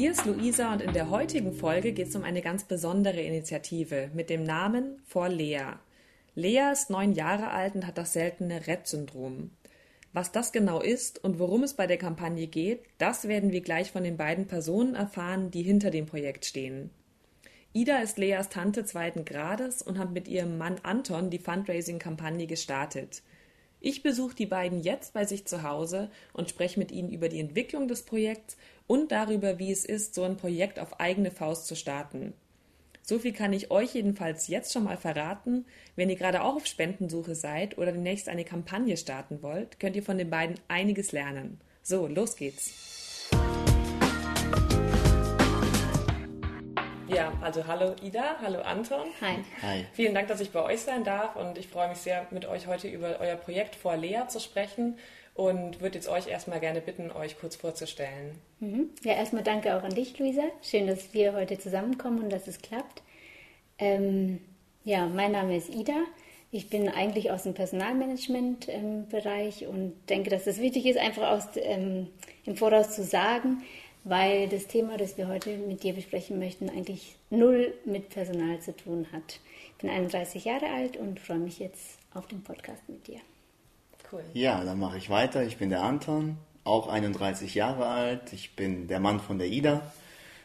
Hier ist Luisa und in der heutigen Folge geht es um eine ganz besondere Initiative mit dem Namen For Lea. Lea ist neun Jahre alt und hat das seltene Rett-Syndrom. Was das genau ist und worum es bei der Kampagne geht, das werden wir gleich von den beiden Personen erfahren, die hinter dem Projekt stehen. Ida ist Leas Tante zweiten Grades und hat mit ihrem Mann Anton die Fundraising-Kampagne gestartet. Ich besuche die beiden jetzt bei sich zu Hause und spreche mit ihnen über die Entwicklung des Projekts und darüber, wie es ist, so ein Projekt auf eigene Faust zu starten. So viel kann ich euch jedenfalls jetzt schon mal verraten. Wenn ihr gerade auch auf Spendensuche seid oder demnächst eine Kampagne starten wollt, könnt ihr von den beiden einiges lernen. So, los geht's. Ja, also hallo Ida, hallo Anton. Hi. Hi. Vielen Dank, dass ich bei euch sein darf und ich freue mich sehr, mit euch heute über euer Projekt vor Lea zu sprechen und würde jetzt euch erstmal gerne bitten, euch kurz vorzustellen. Mhm. Ja, erstmal danke auch an dich, Luisa. Schön, dass wir heute zusammenkommen und dass es klappt. Ähm, ja, mein Name ist Ida. Ich bin eigentlich aus dem Personalmanagement-Bereich ähm, und denke, dass es wichtig ist, einfach aus, ähm, im Voraus zu sagen, weil das Thema, das wir heute mit dir besprechen möchten, eigentlich null mit Personal zu tun hat. Ich bin 31 Jahre alt und freue mich jetzt auf den Podcast mit dir. Cool. Ja, dann mache ich weiter. Ich bin der Anton, auch 31 Jahre alt. Ich bin der Mann von der Ida.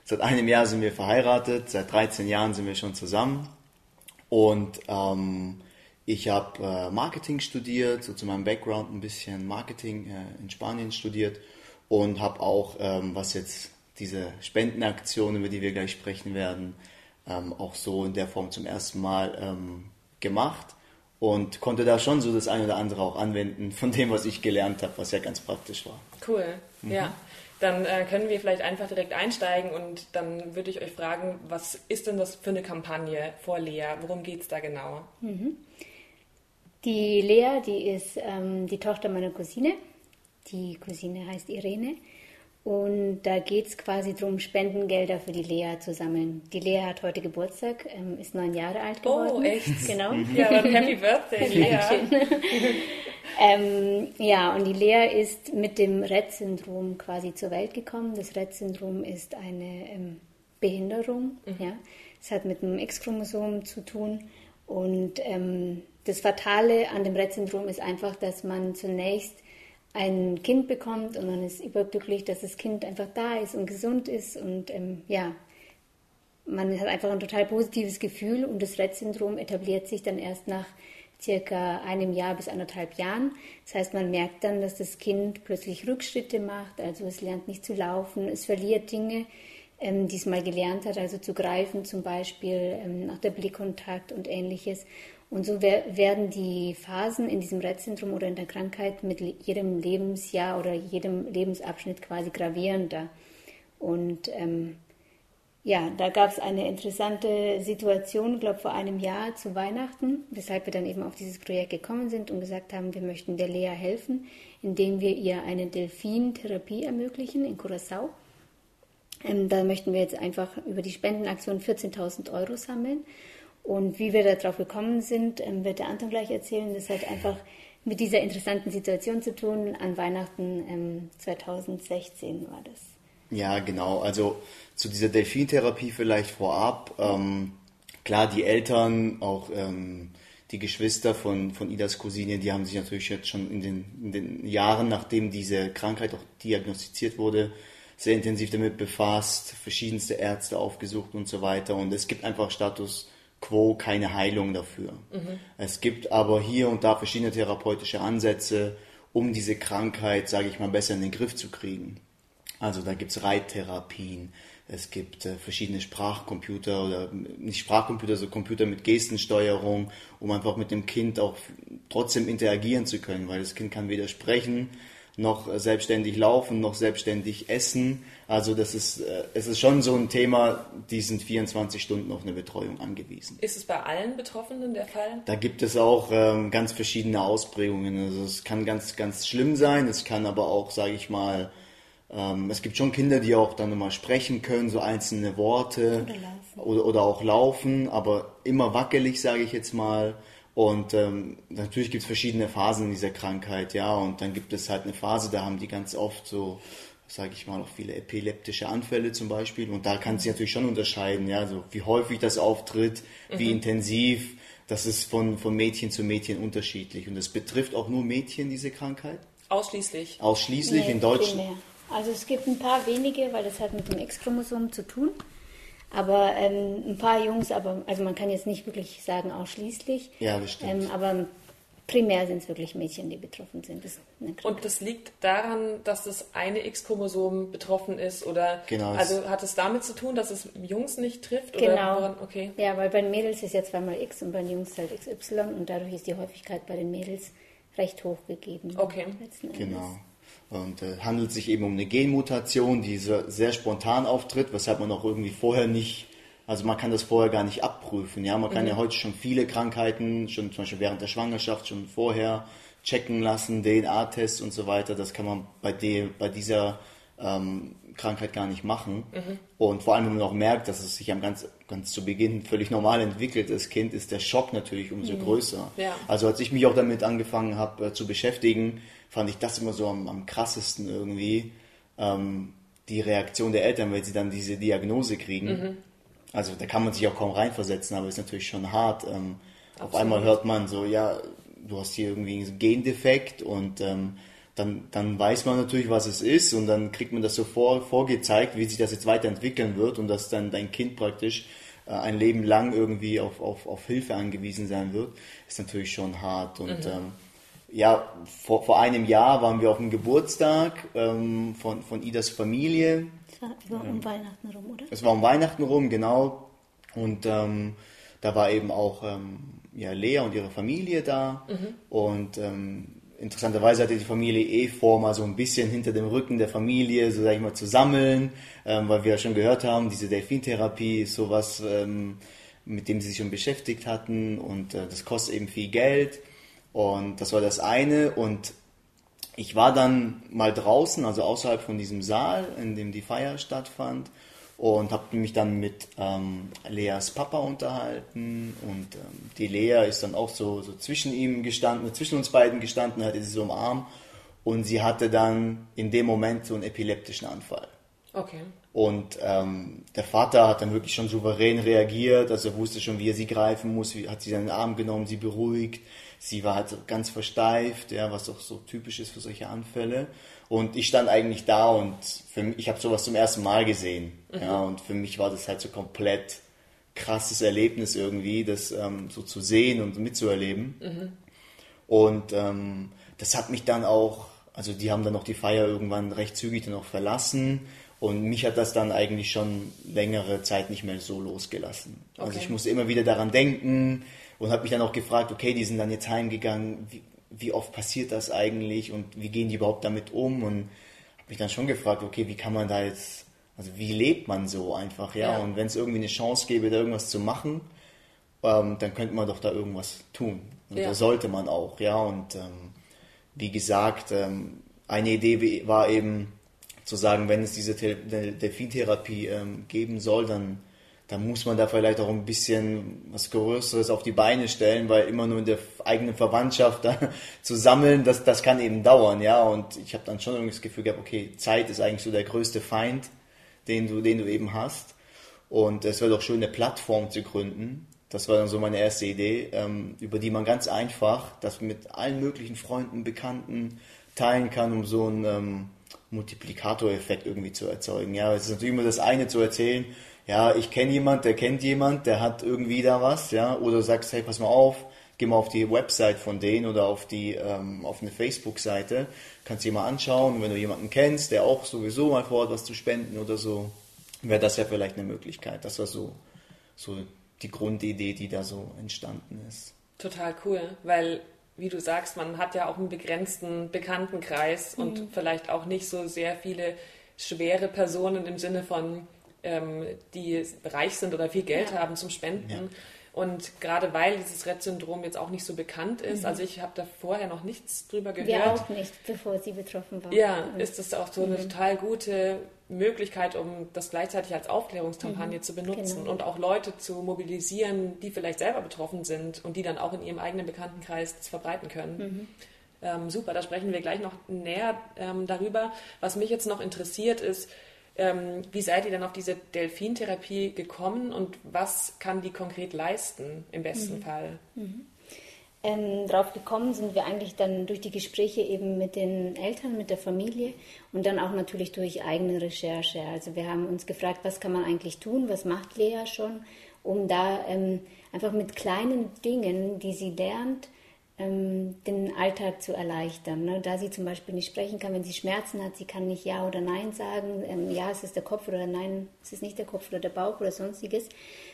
Seit einem Jahr sind wir verheiratet, seit 13 Jahren sind wir schon zusammen. Und ähm, ich habe äh, Marketing studiert, so zu meinem Background ein bisschen Marketing äh, in Spanien studiert und habe auch, ähm, was jetzt diese Spendenaktion, über die wir gleich sprechen werden, ähm, auch so in der Form zum ersten Mal ähm, gemacht und konnte da schon so das eine oder andere auch anwenden von dem, was ich gelernt habe, was ja ganz praktisch war. Cool, mhm. ja. Dann äh, können wir vielleicht einfach direkt einsteigen und dann würde ich euch fragen, was ist denn das für eine Kampagne vor Lea? Worum geht es da genau? Mhm. Die Lea, die ist ähm, die Tochter meiner Cousine die Cousine heißt Irene. Und da geht es quasi darum, Spendengelder für die Lea zu sammeln. Die Lea hat heute Geburtstag, ähm, ist neun Jahre alt oh, geworden. Oh, echt? Genau. Ja, aber Happy Birthday, Lea. ähm, ja, und die Lea ist mit dem Rett-Syndrom quasi zur Welt gekommen. Das Rett-Syndrom ist eine ähm, Behinderung. Mhm. Ja. Es hat mit dem X-Chromosom zu tun. Und ähm, das Fatale an dem Rett-Syndrom ist einfach, dass man zunächst ein Kind bekommt und man ist überglücklich, dass das Kind einfach da ist und gesund ist und ähm, ja, man hat einfach ein total positives Gefühl und das Rett-Syndrom etabliert sich dann erst nach circa einem Jahr bis anderthalb Jahren. Das heißt, man merkt dann, dass das Kind plötzlich Rückschritte macht, also es lernt nicht zu laufen, es verliert Dinge, ähm, die es mal gelernt hat, also zu greifen zum Beispiel, ähm, nach der Blickkontakt und ähnliches. Und so werden die Phasen in diesem Rett-Syndrom oder in der Krankheit mit jedem Lebensjahr oder jedem Lebensabschnitt quasi gravierender. Und ähm, ja, da gab es eine interessante Situation, glaube vor einem Jahr zu Weihnachten, weshalb wir dann eben auf dieses Projekt gekommen sind und gesagt haben, wir möchten der Lea helfen, indem wir ihr eine Delfintherapie ermöglichen in Curacao. Ähm, da möchten wir jetzt einfach über die Spendenaktion 14.000 Euro sammeln. Und wie wir darauf gekommen sind, ähm, wird der Anton gleich erzählen. Das hat einfach mit dieser interessanten Situation zu tun. An Weihnachten 2016 ähm, war das. Ja, genau. Also zu dieser Delfintherapie vielleicht vorab. Ähm, klar, die Eltern, auch ähm, die Geschwister von, von Idas Cousine, die haben sich natürlich jetzt schon in den, in den Jahren, nachdem diese Krankheit auch diagnostiziert wurde, sehr intensiv damit befasst, verschiedenste Ärzte aufgesucht und so weiter. Und es gibt einfach Status quo keine Heilung dafür. Mhm. Es gibt aber hier und da verschiedene therapeutische Ansätze, um diese Krankheit, sage ich mal, besser in den Griff zu kriegen. Also da gibt es Reittherapien, es gibt äh, verschiedene Sprachcomputer oder nicht Sprachcomputer, sondern Computer mit Gestensteuerung, um einfach mit dem Kind auch trotzdem interagieren zu können, weil das Kind kann weder sprechen, noch selbstständig laufen, noch selbstständig essen. Also das ist, äh, es ist schon so ein Thema, die sind 24 Stunden auf eine Betreuung angewiesen. Ist es bei allen Betroffenen der Fall? Da gibt es auch ähm, ganz verschiedene Ausprägungen. Also es kann ganz, ganz schlimm sein, es kann aber auch, sage ich mal, ähm, es gibt schon Kinder, die auch dann mal sprechen können, so einzelne Worte oder, oder, oder auch laufen, aber immer wackelig, sage ich jetzt mal. Und ähm, natürlich gibt es verschiedene Phasen in dieser Krankheit, ja. Und dann gibt es halt eine Phase, da haben die ganz oft so sage ich mal, auch viele epileptische Anfälle zum Beispiel. Und da kann sich natürlich schon unterscheiden, ja, so wie häufig das auftritt, wie mhm. intensiv. Das ist von, von Mädchen zu Mädchen unterschiedlich. Und es betrifft auch nur Mädchen, diese Krankheit? Ausschließlich. Ausschließlich nee, in Deutschland. Also es gibt ein paar wenige, weil das hat mit dem X-Chromosom zu tun. Aber ähm, ein paar Jungs, aber also man kann jetzt nicht wirklich sagen ausschließlich. Ja, das stimmt. Ähm, aber primär sind es wirklich Mädchen, die betroffen sind. Das und das liegt daran, dass das eine X-Chromosom betroffen ist oder genau, also hat es damit zu tun, dass es Jungs nicht trifft? Genau. Woran, okay. Ja, weil bei den Mädels ist ja zweimal X und bei den Jungs halt XY und dadurch ist die Häufigkeit bei den Mädels recht hoch gegeben. Okay. Genau. Und äh, handelt sich eben um eine Genmutation, die sehr, sehr spontan auftritt, weshalb man auch irgendwie vorher nicht, also man kann das vorher gar nicht abprüfen. Ja, man kann mhm. ja heute schon viele Krankheiten, schon zum Beispiel während der Schwangerschaft, schon vorher checken lassen, DNA-Tests und so weiter. Das kann man bei, de, bei dieser ähm, Krankheit gar nicht machen. Mhm. Und vor allem, wenn man auch merkt, dass es sich am ganz, ganz zu Beginn völlig normal entwickelt, das Kind, ist der Schock natürlich umso mhm. größer. Ja. Also als ich mich auch damit angefangen habe äh, zu beschäftigen, fand ich das immer so am, am krassesten irgendwie, ähm, die Reaktion der Eltern, wenn sie dann diese Diagnose kriegen. Mhm. Also da kann man sich auch kaum reinversetzen, aber ist natürlich schon hart. Ähm, auf einmal hört man so, ja, du hast hier irgendwie einen Gendefekt und ähm, dann, dann weiß man natürlich, was es ist und dann kriegt man das so vor, vorgezeigt, wie sich das jetzt weiterentwickeln wird und dass dann dein Kind praktisch äh, ein Leben lang irgendwie auf, auf, auf Hilfe angewiesen sein wird, ist natürlich schon hart. Und mhm. ähm, ja, vor, vor einem Jahr waren wir auf dem Geburtstag ähm, von, von Idas Familie. Es war, war um ähm, Weihnachten rum, oder? Es war um Weihnachten rum, genau. Und ähm, da war eben auch ähm, ja, Lea und ihre Familie da. Mhm. Und ähm, interessanterweise hatte die Familie eh vor, mal so ein bisschen hinter dem Rücken der Familie, so sag ich mal, zu sammeln, ähm, weil wir ja schon gehört haben, diese Delfintherapie ist sowas, ähm, mit dem sie sich schon beschäftigt hatten und äh, das kostet eben viel Geld. Und das war das eine. Und ich war dann mal draußen, also außerhalb von diesem Saal, in dem die Feier stattfand und habe mich dann mit ähm, Leas Papa unterhalten und ähm, die Lea ist dann auch so, so zwischen ihm gestanden, zwischen uns beiden gestanden, hatte sie so im Arm und sie hatte dann in dem Moment so einen epileptischen Anfall. Okay. Und ähm, der Vater hat dann wirklich schon souverän reagiert, also er wusste schon, wie er sie greifen muss, wie, hat sie dann in den Arm genommen, sie beruhigt. Sie war halt ganz versteift, ja, was auch so typisch ist für solche Anfälle. Und ich stand eigentlich da und für mich, ich habe sowas zum ersten Mal gesehen. Mhm. Ja, und für mich war das halt so komplett krasses Erlebnis irgendwie, das ähm, so zu sehen und mitzuerleben. Mhm. Und ähm, das hat mich dann auch, also die haben dann noch die Feier irgendwann recht zügig dann auch verlassen. Und mich hat das dann eigentlich schon längere Zeit nicht mehr so losgelassen. Also okay. Ich musste immer wieder daran denken und habe mich dann auch gefragt, okay, die sind dann jetzt heimgegangen, wie, wie oft passiert das eigentlich und wie gehen die überhaupt damit um und habe mich dann schon gefragt, okay, wie kann man da jetzt, also wie lebt man so einfach, ja, ja. und wenn es irgendwie eine Chance gäbe, da irgendwas zu machen, ähm, dann könnte man doch da irgendwas tun und ja. da sollte man auch, ja, und ähm, wie gesagt, ähm, eine Idee war eben zu sagen, wenn es diese Delfintherapie ähm, geben soll, dann da muss man da vielleicht auch ein bisschen was Größeres auf die Beine stellen, weil immer nur in der eigenen Verwandtschaft da zu sammeln, das, das kann eben dauern, ja. Und ich habe dann schon irgendwie das Gefühl gehabt, okay, Zeit ist eigentlich so der größte Feind, den du, den du eben hast. Und es wäre doch schön, eine Plattform zu gründen. Das war dann so meine erste Idee, ähm, über die man ganz einfach das mit allen möglichen Freunden, Bekannten teilen kann, um so einen ähm, Multiplikatoreffekt irgendwie zu erzeugen. Ja, es ist natürlich immer das eine zu erzählen, ja, ich kenne jemand, der kennt jemand, der hat irgendwie da was, ja, oder sagst, hey, pass mal auf, geh mal auf die Website von denen oder auf die ähm, auf eine Facebook-Seite, kannst dir mal anschauen, wenn du jemanden kennst, der auch sowieso mal vorhat, was zu spenden oder so, wäre das ja vielleicht eine Möglichkeit. Das war so, so die Grundidee, die da so entstanden ist. Total cool, weil wie du sagst, man hat ja auch einen begrenzten Bekanntenkreis mhm. und vielleicht auch nicht so sehr viele schwere Personen im Sinne von ähm, die reich sind oder viel Geld ja. haben zum Spenden. Ja. Und gerade weil dieses Rett-Syndrom jetzt auch nicht so bekannt ist, mhm. also ich habe da vorher noch nichts drüber gehört. Wir auch nicht, bevor sie betroffen war. Ja, mhm. ist das auch so eine mhm. total gute Möglichkeit, um das gleichzeitig als Aufklärungskampagne mhm. zu benutzen genau. und auch Leute zu mobilisieren, die vielleicht selber betroffen sind und die dann auch in ihrem eigenen Bekanntenkreis das verbreiten können. Mhm. Ähm, super, da sprechen wir gleich noch näher ähm, darüber. Was mich jetzt noch interessiert ist, ähm, wie seid ihr denn auf diese Delfintherapie gekommen und was kann die konkret leisten im besten mhm. Fall? Mhm. Ähm, drauf gekommen sind wir eigentlich dann durch die Gespräche eben mit den Eltern, mit der Familie und dann auch natürlich durch eigene Recherche. Also wir haben uns gefragt, was kann man eigentlich tun, was macht Lea schon, um da ähm, einfach mit kleinen Dingen, die sie lernt, ähm, den Alltag zu erleichtern. Ne? Da sie zum Beispiel nicht sprechen kann, wenn sie Schmerzen hat, sie kann nicht Ja oder Nein sagen, ähm, ja, es ist der Kopf oder Nein, es ist nicht der Kopf oder der Bauch oder sonstiges.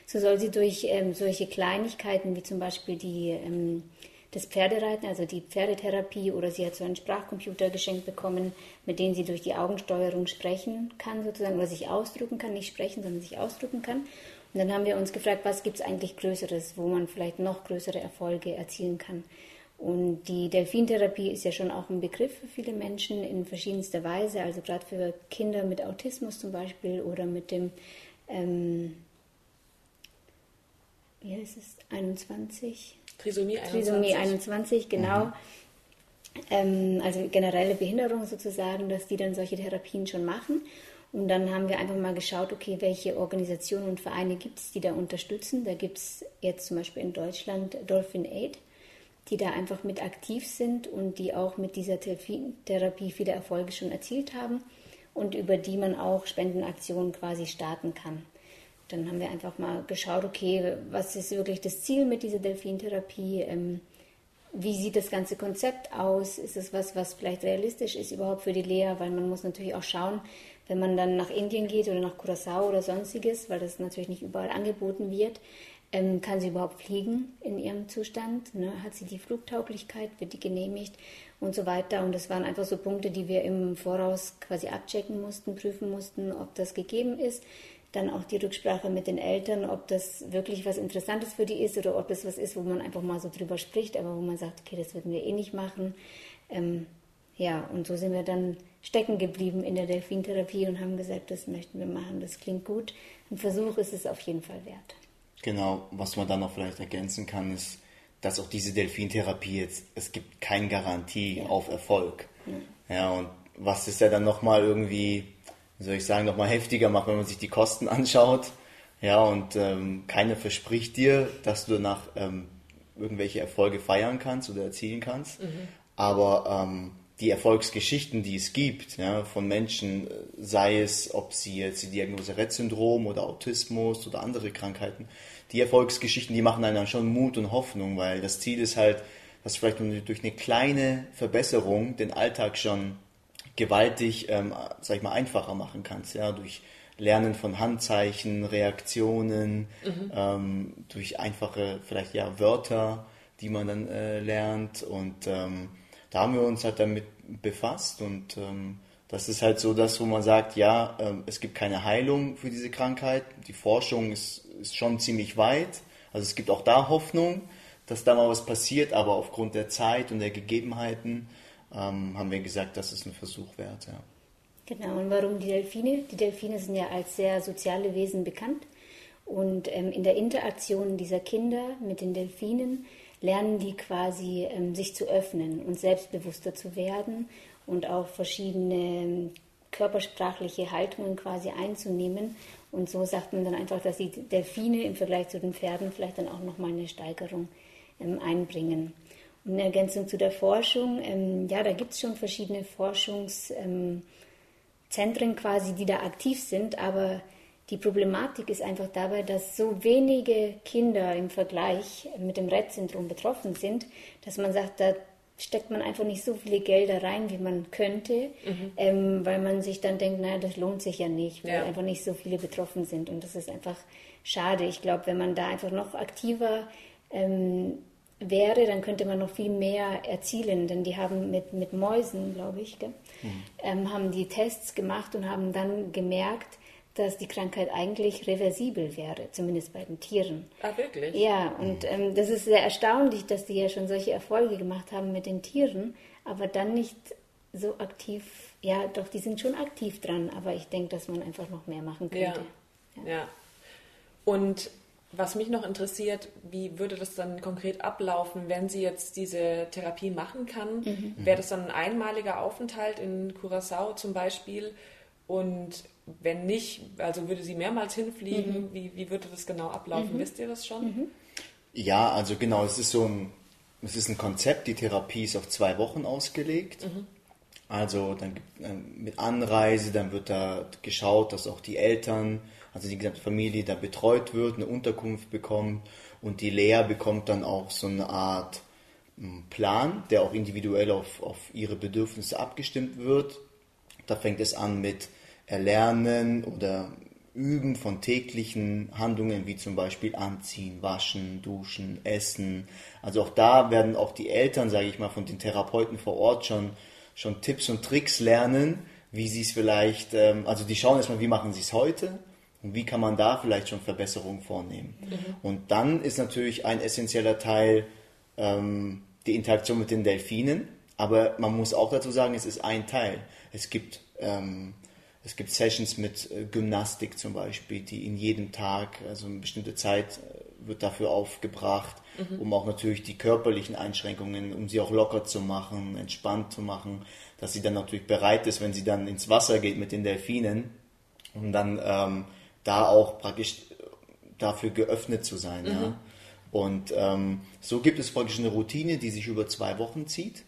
So soll sie durch ähm, solche Kleinigkeiten wie zum Beispiel die, ähm, das Pferdereiten, also die Pferdetherapie oder sie hat so einen Sprachcomputer geschenkt bekommen, mit dem sie durch die Augensteuerung sprechen kann sozusagen oder sich ausdrücken kann, nicht sprechen, sondern sich ausdrücken kann. Und dann haben wir uns gefragt, was gibt es eigentlich Größeres, wo man vielleicht noch größere Erfolge erzielen kann. Und die Delfintherapie ist ja schon auch ein Begriff für viele Menschen in verschiedenster Weise, also gerade für Kinder mit Autismus zum Beispiel oder mit dem, ähm, wie heißt es, 21? Trisomie 21. Trisomie 21, genau. Mhm. Ähm, also generelle Behinderung sozusagen, dass die dann solche Therapien schon machen. Und dann haben wir einfach mal geschaut, okay, welche Organisationen und Vereine gibt es, die da unterstützen. Da gibt es jetzt zum Beispiel in Deutschland Dolphin Aid die da einfach mit aktiv sind und die auch mit dieser Therapie viele Erfolge schon erzielt haben und über die man auch Spendenaktionen quasi starten kann. Dann haben wir einfach mal geschaut, okay, was ist wirklich das Ziel mit dieser Delfintherapie? Ähm, wie sieht das ganze Konzept aus? Ist es was, was vielleicht realistisch ist überhaupt für die Lehrer? Weil man muss natürlich auch schauen, wenn man dann nach Indien geht oder nach Curacao oder sonstiges, weil das natürlich nicht überall angeboten wird, ähm, kann sie überhaupt fliegen in ihrem Zustand? Ne? Hat sie die Flugtauglichkeit? Wird die genehmigt? Und so weiter. Und das waren einfach so Punkte, die wir im Voraus quasi abchecken mussten, prüfen mussten, ob das gegeben ist. Dann auch die Rücksprache mit den Eltern, ob das wirklich was Interessantes für die ist oder ob das was ist, wo man einfach mal so drüber spricht, aber wo man sagt, okay, das würden wir eh nicht machen. Ähm, ja, und so sind wir dann stecken geblieben in der Delfintherapie und haben gesagt, das möchten wir machen, das klingt gut. Ein Versuch ist es auf jeden Fall wert. Genau, was man dann noch vielleicht ergänzen kann, ist, dass auch diese Delfintherapie jetzt, es gibt keine Garantie ja. auf Erfolg. Ja. ja, und was es ja dann nochmal irgendwie, wie soll ich sagen, nochmal heftiger macht, wenn man sich die Kosten anschaut. Ja, und ähm, keiner verspricht dir, dass du danach ähm, irgendwelche Erfolge feiern kannst oder erzielen kannst. Mhm. Aber ähm, die Erfolgsgeschichten, die es gibt, ja, von Menschen, sei es, ob sie jetzt die Diagnose Rett-Syndrom oder Autismus oder andere Krankheiten, die Erfolgsgeschichten, die machen einen dann schon Mut und Hoffnung, weil das Ziel ist halt, dass vielleicht durch eine kleine Verbesserung den Alltag schon gewaltig, ähm, sag ich mal, einfacher machen kannst, ja, durch Lernen von Handzeichen, Reaktionen, mhm. ähm, durch einfache, vielleicht ja, Wörter, die man dann äh, lernt und ähm, da haben wir uns halt damit befasst und ähm, das ist halt so das, wo man sagt, ja, ähm, es gibt keine Heilung für diese Krankheit. Die Forschung ist, ist schon ziemlich weit. Also es gibt auch da Hoffnung, dass da mal was passiert, aber aufgrund der Zeit und der Gegebenheiten ähm, haben wir gesagt, das ist ein Versuch wert. Ja. Genau, und warum die Delfine? Die Delfine sind ja als sehr soziale Wesen bekannt. Und ähm, in der Interaktion dieser Kinder mit den Delfinen lernen die quasi ähm, sich zu öffnen und selbstbewusster zu werden und auch verschiedene ähm, körpersprachliche Haltungen quasi einzunehmen. Und so sagt man dann einfach, dass die Delfine im Vergleich zu den Pferden vielleicht dann auch nochmal eine Steigerung ähm, einbringen. Und in Ergänzung zu der Forschung, ja, da gibt es schon verschiedene Forschungszentren quasi, die da aktiv sind, aber die Problematik ist einfach dabei, dass so wenige Kinder im Vergleich mit dem Rett-Syndrom betroffen sind, dass man sagt, da steckt man einfach nicht so viele Gelder rein, wie man könnte, mhm. ähm, weil man sich dann denkt, naja, das lohnt sich ja nicht, weil ja. einfach nicht so viele betroffen sind. Und das ist einfach schade. Ich glaube, wenn man da einfach noch aktiver ähm, wäre, dann könnte man noch viel mehr erzielen, denn die haben mit, mit Mäusen, glaube ich, mhm. ähm, haben die Tests gemacht und haben dann gemerkt, dass die Krankheit eigentlich reversibel wäre, zumindest bei den Tieren. Ah, wirklich? Ja, und ähm, das ist sehr erstaunlich, dass die ja schon solche Erfolge gemacht haben mit den Tieren, aber dann nicht so aktiv, ja, doch, die sind schon aktiv dran, aber ich denke, dass man einfach noch mehr machen könnte. Ja. ja. ja. Und Was mich noch interessiert, wie würde das dann konkret ablaufen, wenn sie jetzt diese Therapie machen kann? Mhm. Wäre das dann ein einmaliger Aufenthalt in Curacao zum Beispiel? Und wenn nicht, also würde sie mehrmals hinfliegen, mhm. wie, wie würde das genau ablaufen? Mhm. Wisst ihr das schon? Mhm. Ja, also genau, es ist so ein, es ist ein Konzept, die Therapie ist auf zwei Wochen ausgelegt. Mhm. Also dann äh, mit Anreise, dann wird da geschaut, dass auch die Eltern also die gesamte Familie da betreut wird, eine Unterkunft bekommt und die Lea bekommt dann auch so eine Art hm, Plan, der auch individuell auf, auf ihre Bedürfnisse abgestimmt wird. Da fängt es an mit Erlernen oder Üben von täglichen Handlungen wie zum Beispiel Anziehen, Waschen, Duschen, Essen. Also auch da werden auch die Eltern, sage ich mal, von den Therapeuten vor Ort schon, schon Tipps und Tricks lernen, wie sie es vielleicht, ähm, also die schauen erstmal, wie machen sie es heute und wie kann man da vielleicht schon Verbesserungen vornehmen? Mhm. Und dann ist natürlich ein essentieller Teil ähm, die Interaktion mit den Delfinen. Aber man muss auch dazu sagen, es ist ein Teil. Es gibt, ähm, es gibt Sessions mit äh, Gymnastik zum Beispiel, die in jedem Tag, also eine bestimmte Zeit äh, wird dafür aufgebracht, mhm. um auch natürlich die körperlichen Einschränkungen, um sie auch locker zu machen, entspannt zu machen, dass sie dann natürlich bereit ist, wenn sie dann ins Wasser geht mit den Delfinen und dann ähm, da auch praktisch dafür geöffnet zu sein. Mhm. Ja. Und ähm, so gibt es praktisch eine Routine, die sich über zwei Wochen zieht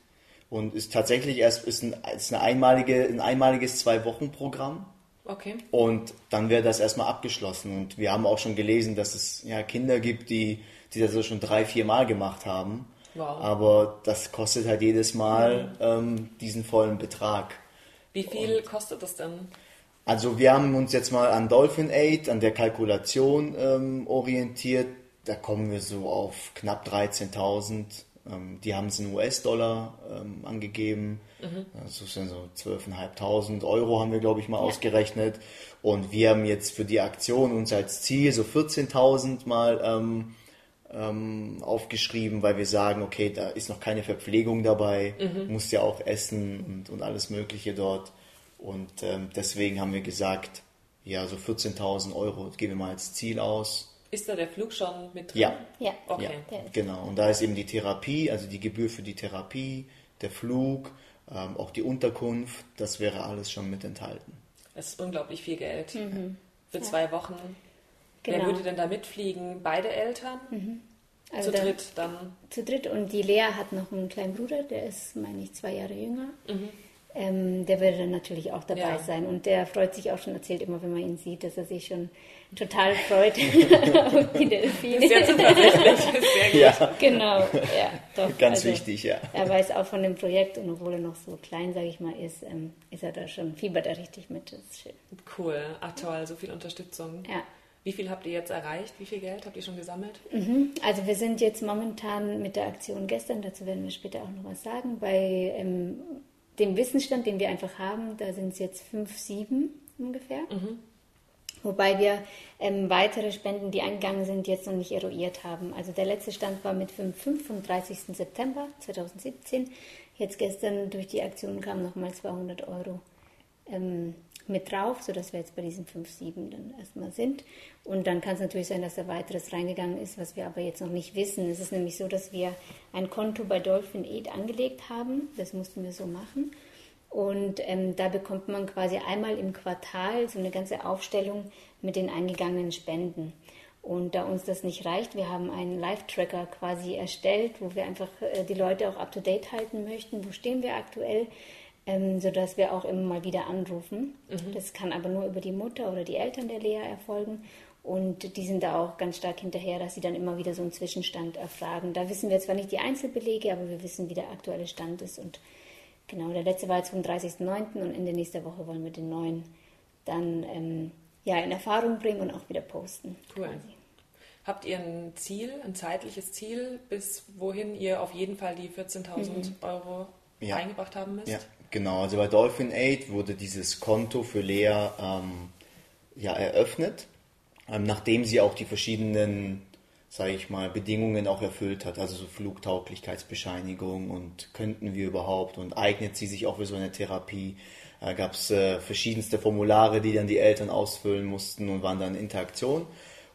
und ist tatsächlich erst ist ein, ist eine einmalige, ein einmaliges Zwei-Wochen-Programm. Okay. Und dann wäre das erstmal abgeschlossen. Und wir haben auch schon gelesen, dass es ja Kinder gibt, die, die das so schon drei, vier Mal gemacht haben. Wow. Aber das kostet halt jedes Mal mhm. ähm, diesen vollen Betrag. Wie viel und kostet das denn? Also wir haben uns jetzt mal an Dolphin Aid, an der Kalkulation ähm, orientiert. Da kommen wir so auf knapp 13.000. Ähm, die haben es in US-Dollar ähm, angegeben. Mhm. Das sind so 12.500 Euro haben wir, glaube ich, mal ja. ausgerechnet. Und wir haben jetzt für die Aktion uns als Ziel so 14.000 mal ähm, ähm, aufgeschrieben, weil wir sagen, okay, da ist noch keine Verpflegung dabei, mhm. muss ja auch essen und, und alles Mögliche dort. Und ähm, deswegen haben wir gesagt, ja, so 14.000 Euro geben wir mal als Ziel aus. Ist da der Flug schon mit drin? Ja. Ja, okay. Ja, genau. Und da ist eben die Therapie, also die Gebühr für die Therapie, der Flug, ähm, auch die Unterkunft, das wäre alles schon mit enthalten. Das ist unglaublich viel Geld. Mhm. Für ja. zwei Wochen. Genau. Wer würde denn da mitfliegen? Beide Eltern? Mhm. Also zu dritt dann? Zu dritt. Und die Lea hat noch einen kleinen Bruder, der ist, meine ich, zwei Jahre jünger. Mhm. Ähm, der würde dann natürlich auch dabei ja. sein. Und der freut sich auch schon, erzählt immer, wenn man ihn sieht, dass er sich schon total freut auf die Delfine. Sehr zuversichtlich, sehr gut. Ja. Genau, ja, doch. Ganz also, wichtig, ja. Er weiß auch von dem Projekt und obwohl er noch so klein, sage ich mal, ist, ähm, ist er da schon, fiebert er richtig mit. Das ist schön. Cool, ach toll, so viel Unterstützung. Ja. Wie viel habt ihr jetzt erreicht? Wie viel Geld habt ihr schon gesammelt? Mhm. Also wir sind jetzt momentan mit der Aktion gestern, dazu werden wir später auch noch was sagen, bei ähm, dem Wissensstand, den wir einfach haben, da sind es jetzt fünf, sieben ungefähr. Mhm. Wobei wir ähm, weitere Spenden, die eingegangen sind, jetzt noch nicht eruiert haben. Also der letzte Stand war mit 5, 5 vom 30. September 2017. Jetzt gestern durch die Aktion kamen nochmal 200 Euro ähm, mit drauf, sodass wir jetzt bei diesen 5, 7 dann erstmal sind. Und dann kann es natürlich sein, dass da weiteres reingegangen ist, was wir aber jetzt noch nicht wissen. Es ist nämlich so, dass wir ein Konto bei Dolphin Aid angelegt haben. Das mussten wir so machen. Und ähm, da bekommt man quasi einmal im Quartal so eine ganze Aufstellung mit den eingegangenen Spenden. Und da uns das nicht reicht, wir haben einen Live-Tracker quasi erstellt, wo wir einfach äh, die Leute auch up-to-date halten möchten. Wo stehen wir aktuell? Ähm, sodass wir auch immer mal wieder anrufen. Mhm. Das kann aber nur über die Mutter oder die Eltern der Lea erfolgen. Und die sind da auch ganz stark hinterher, dass sie dann immer wieder so einen Zwischenstand erfragen. Da wissen wir zwar nicht die Einzelbelege, aber wir wissen, wie der aktuelle Stand ist. Und genau, der letzte war jetzt vom 30.09. und Ende nächster Woche wollen wir den neuen dann ähm, ja, in Erfahrung bringen und auch wieder posten. Cool. Quasi. Habt ihr ein Ziel, ein zeitliches Ziel, bis wohin ihr auf jeden Fall die 14.000 mhm. Euro ja. eingebracht haben müsst? Ja, Genau, also bei Dolphin Aid wurde dieses Konto für Lea ähm, ja, eröffnet, ähm, nachdem sie auch die verschiedenen, sage ich mal, Bedingungen auch erfüllt hat, also so Flugtauglichkeitsbescheinigung und könnten wir überhaupt und eignet sie sich auch für so eine Therapie. Da gab es äh, verschiedenste Formulare, die dann die Eltern ausfüllen mussten und waren dann in Interaktion.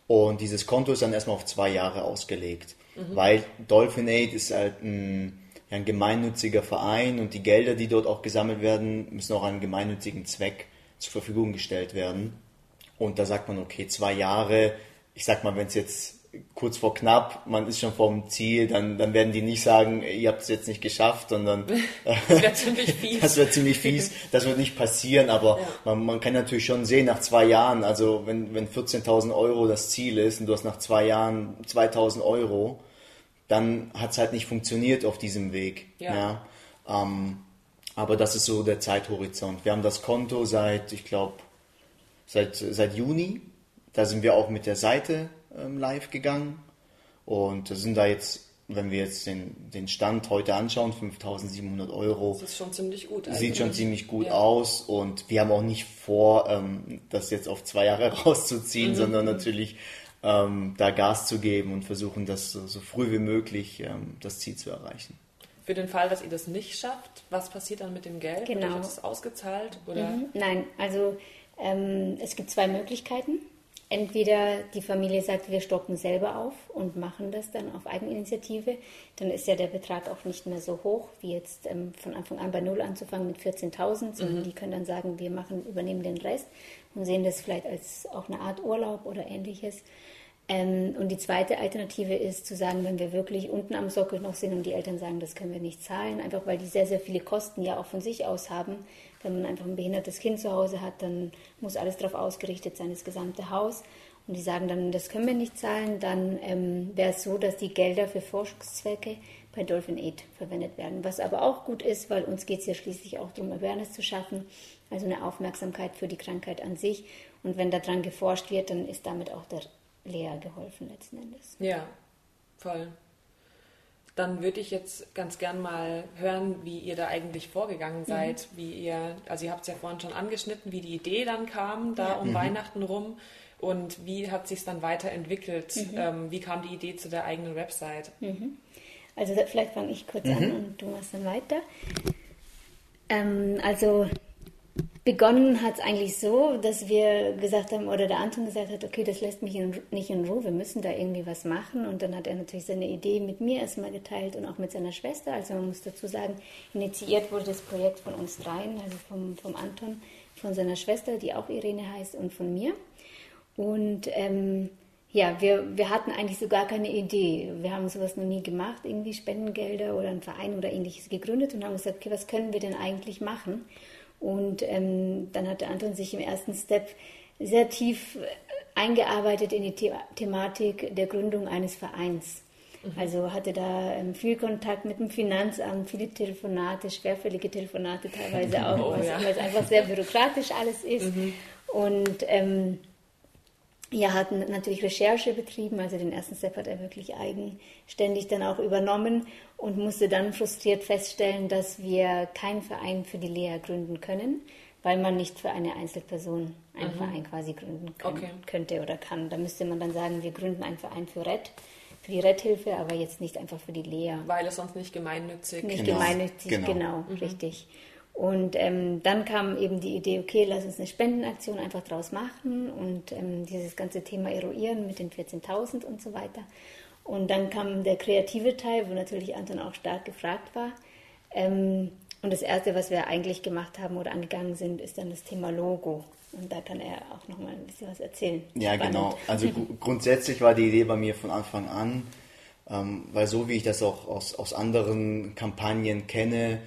Und dieses Konto ist dann erstmal auf zwei Jahre ausgelegt, mhm. weil Dolphin Aid ist halt ein, ja, ein gemeinnütziger Verein und die Gelder, die dort auch gesammelt werden, müssen auch einem gemeinnützigen Zweck zur Verfügung gestellt werden. Und da sagt man, okay, zwei Jahre, ich sag mal, wenn es jetzt kurz vor knapp, man ist schon vorm Ziel, dann, dann werden die nicht sagen, ihr habt es jetzt nicht geschafft, sondern das wäre ziemlich fies. das wird ziemlich fies, das wird nicht passieren, aber ja. man, man kann natürlich schon sehen, nach zwei Jahren, also wenn, wenn 14.000 Euro das Ziel ist und du hast nach zwei Jahren 2.000 Euro, dann hat es halt nicht funktioniert auf diesem Weg. Ja. ja. Ähm, aber das ist so der Zeithorizont. Wir haben das Konto seit, ich glaube, seit, seit Juni. Da sind wir auch mit der Seite ähm, live gegangen und sind da jetzt, wenn wir jetzt den, den Stand heute anschauen, 5700 Euro. Das ist schon ziemlich gut. Eigentlich. Sieht schon ziemlich gut ja. aus und wir haben auch nicht vor, ähm, das jetzt auf zwei Jahre rauszuziehen, mhm. sondern natürlich ähm, da Gas zu geben und versuchen, das so, so früh wie möglich ähm, das Ziel zu erreichen. Für den Fall, dass ihr das nicht schafft, was passiert dann mit dem Geld? Genau. Wird das ausgezahlt? Oder? Mhm. Nein, also ähm, es gibt zwei Möglichkeiten. Entweder die Familie sagt, wir stocken selber auf und machen das dann auf Eigeninitiative, dann ist ja der Betrag auch nicht mehr so hoch, wie jetzt ähm, von Anfang an bei Null anzufangen mit 14.000, sondern mhm. die können dann sagen, wir machen, übernehmen den Rest und sehen das vielleicht als auch eine Art Urlaub oder ähnliches. Ähm, und die zweite Alternative ist zu sagen, wenn wir wirklich unten am Sockel noch sind und die Eltern sagen, das können wir nicht zahlen, einfach weil die sehr, sehr viele Kosten ja auch von sich aus haben, wenn man einfach ein behindertes Kind zu Hause hat, dann muss alles darauf ausgerichtet sein, das gesamte Haus. Und die sagen dann, das können wir nicht zahlen, dann ähm, wäre es so, dass die Gelder für Forschungszwecke bei Dolphin Aid verwendet werden. Was aber auch gut ist, weil uns geht es ja schließlich auch darum, Awareness zu schaffen, also eine Aufmerksamkeit für die Krankheit an sich. Und wenn daran geforscht wird, dann ist damit auch der Lea geholfen letzten Endes. Ja, voll dann würde ich jetzt ganz gern mal hören, wie ihr da eigentlich vorgegangen mhm. seid, mhm. wie ihr, also ihr habt es ja vorhin schon angeschnitten, wie die Idee dann kam, da ja. um mhm. Weihnachten rum und wie hat sich dann weiterentwickelt, mhm. ähm, wie kam die Idee zu der eigenen Website? Mhm. Also vielleicht fange ich kurz an mhm. und du machst dann weiter. Ähm, also Begonnen hat es eigentlich so, dass wir gesagt haben, oder der Anton gesagt hat, okay, das lässt mich in, nicht in Ruhe, wir müssen da irgendwie was machen. Und dann hat er natürlich seine Idee mit mir erstmal geteilt und auch mit seiner Schwester. Also man muss dazu sagen, initiiert wurde das Projekt von uns dreien, also vom, vom Anton, von seiner Schwester, die auch Irene heißt, und von mir. Und ähm, ja, wir, wir hatten eigentlich so gar keine Idee. Wir haben sowas noch nie gemacht, irgendwie Spendengelder oder einen Verein oder ähnliches gegründet und haben gesagt, okay, was können wir denn eigentlich machen? Und ähm, dann hat der Anton sich im ersten Step sehr tief eingearbeitet in die The Thematik der Gründung eines Vereins. Mhm. Also hatte da ähm, viel Kontakt mit dem Finanzamt, viele Telefonate, schwerfällige Telefonate teilweise auch, oh, ja. weil es einfach sehr bürokratisch alles ist. Mhm. Und ähm, ja, hat natürlich Recherche betrieben, also den ersten Step hat er wirklich eigenständig dann auch übernommen und musste dann frustriert feststellen, dass wir keinen Verein für die Lea gründen können, weil man nicht für eine Einzelperson einen mhm. Verein quasi gründen können, okay. könnte oder kann. Da müsste man dann sagen, wir gründen einen Verein für RED, für die RED-Hilfe, aber jetzt nicht einfach für die Lea. Weil es sonst nicht gemeinnützig ist. Nicht genau. gemeinnützig, genau, genau mhm. richtig. Und ähm, dann kam eben die Idee, okay, lass uns eine Spendenaktion einfach draus machen und ähm, dieses ganze Thema eruieren mit den 14.000 und so weiter. Und dann kam der kreative Teil, wo natürlich Anton auch stark gefragt war. Ähm, und das Erste, was wir eigentlich gemacht haben oder angegangen sind, ist dann das Thema Logo. Und da kann er auch noch mal ein bisschen was erzählen. Ja, Spannend. genau. Also grundsätzlich war die Idee bei mir von Anfang an, ähm, weil so wie ich das auch aus, aus anderen Kampagnen kenne,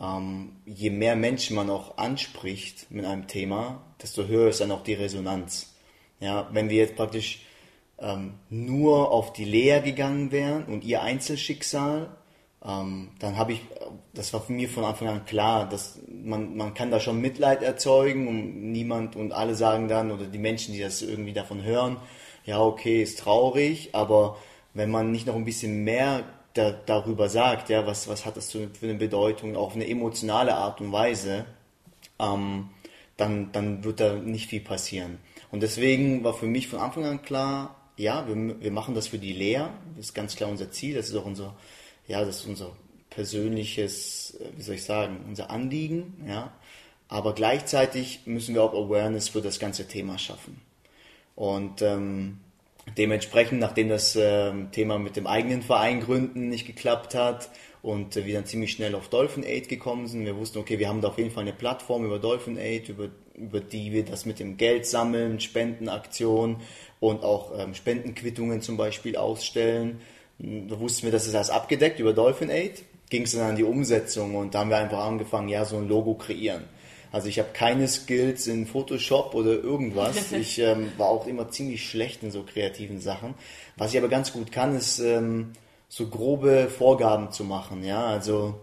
ähm, je mehr Menschen man auch anspricht mit einem Thema, desto höher ist dann auch die Resonanz. Ja, wenn wir jetzt praktisch ähm, nur auf die Lea gegangen wären und ihr Einzelschicksal, ähm, dann habe ich, das war für mich von Anfang an klar, dass man, man kann da schon Mitleid erzeugen und niemand und alle sagen dann, oder die Menschen, die das irgendwie davon hören, ja, okay, ist traurig, aber wenn man nicht noch ein bisschen mehr da, darüber sagt, ja, was, was hat das für eine Bedeutung, auf eine emotionale Art und Weise, ähm, dann, dann wird da nicht viel passieren. Und deswegen war für mich von Anfang an klar, ja, wir, wir machen das für die Lea, das ist ganz klar unser Ziel, das ist auch unser, ja, das ist unser persönliches, wie soll ich sagen, unser Anliegen, ja. Aber gleichzeitig müssen wir auch Awareness für das ganze Thema schaffen. Und ähm, dementsprechend, nachdem das äh, Thema mit dem eigenen Verein gründen nicht geklappt hat und äh, wir dann ziemlich schnell auf Dolphin Aid gekommen sind, wir wussten, okay, wir haben da auf jeden Fall eine Plattform über Dolphin Aid, über, über die wir das mit dem Geld sammeln, Spendenaktionen und auch ähm, Spendenquittungen zum Beispiel ausstellen. Da wussten wir, das ist alles abgedeckt über Dolphin Aid. Ging es dann an die Umsetzung und da haben wir einfach angefangen, ja, so ein Logo kreieren. Also ich habe keine Skills in Photoshop oder irgendwas. Ich ähm, war auch immer ziemlich schlecht in so kreativen Sachen. Was ich aber ganz gut kann, ist ähm, so grobe Vorgaben zu machen. Ja, also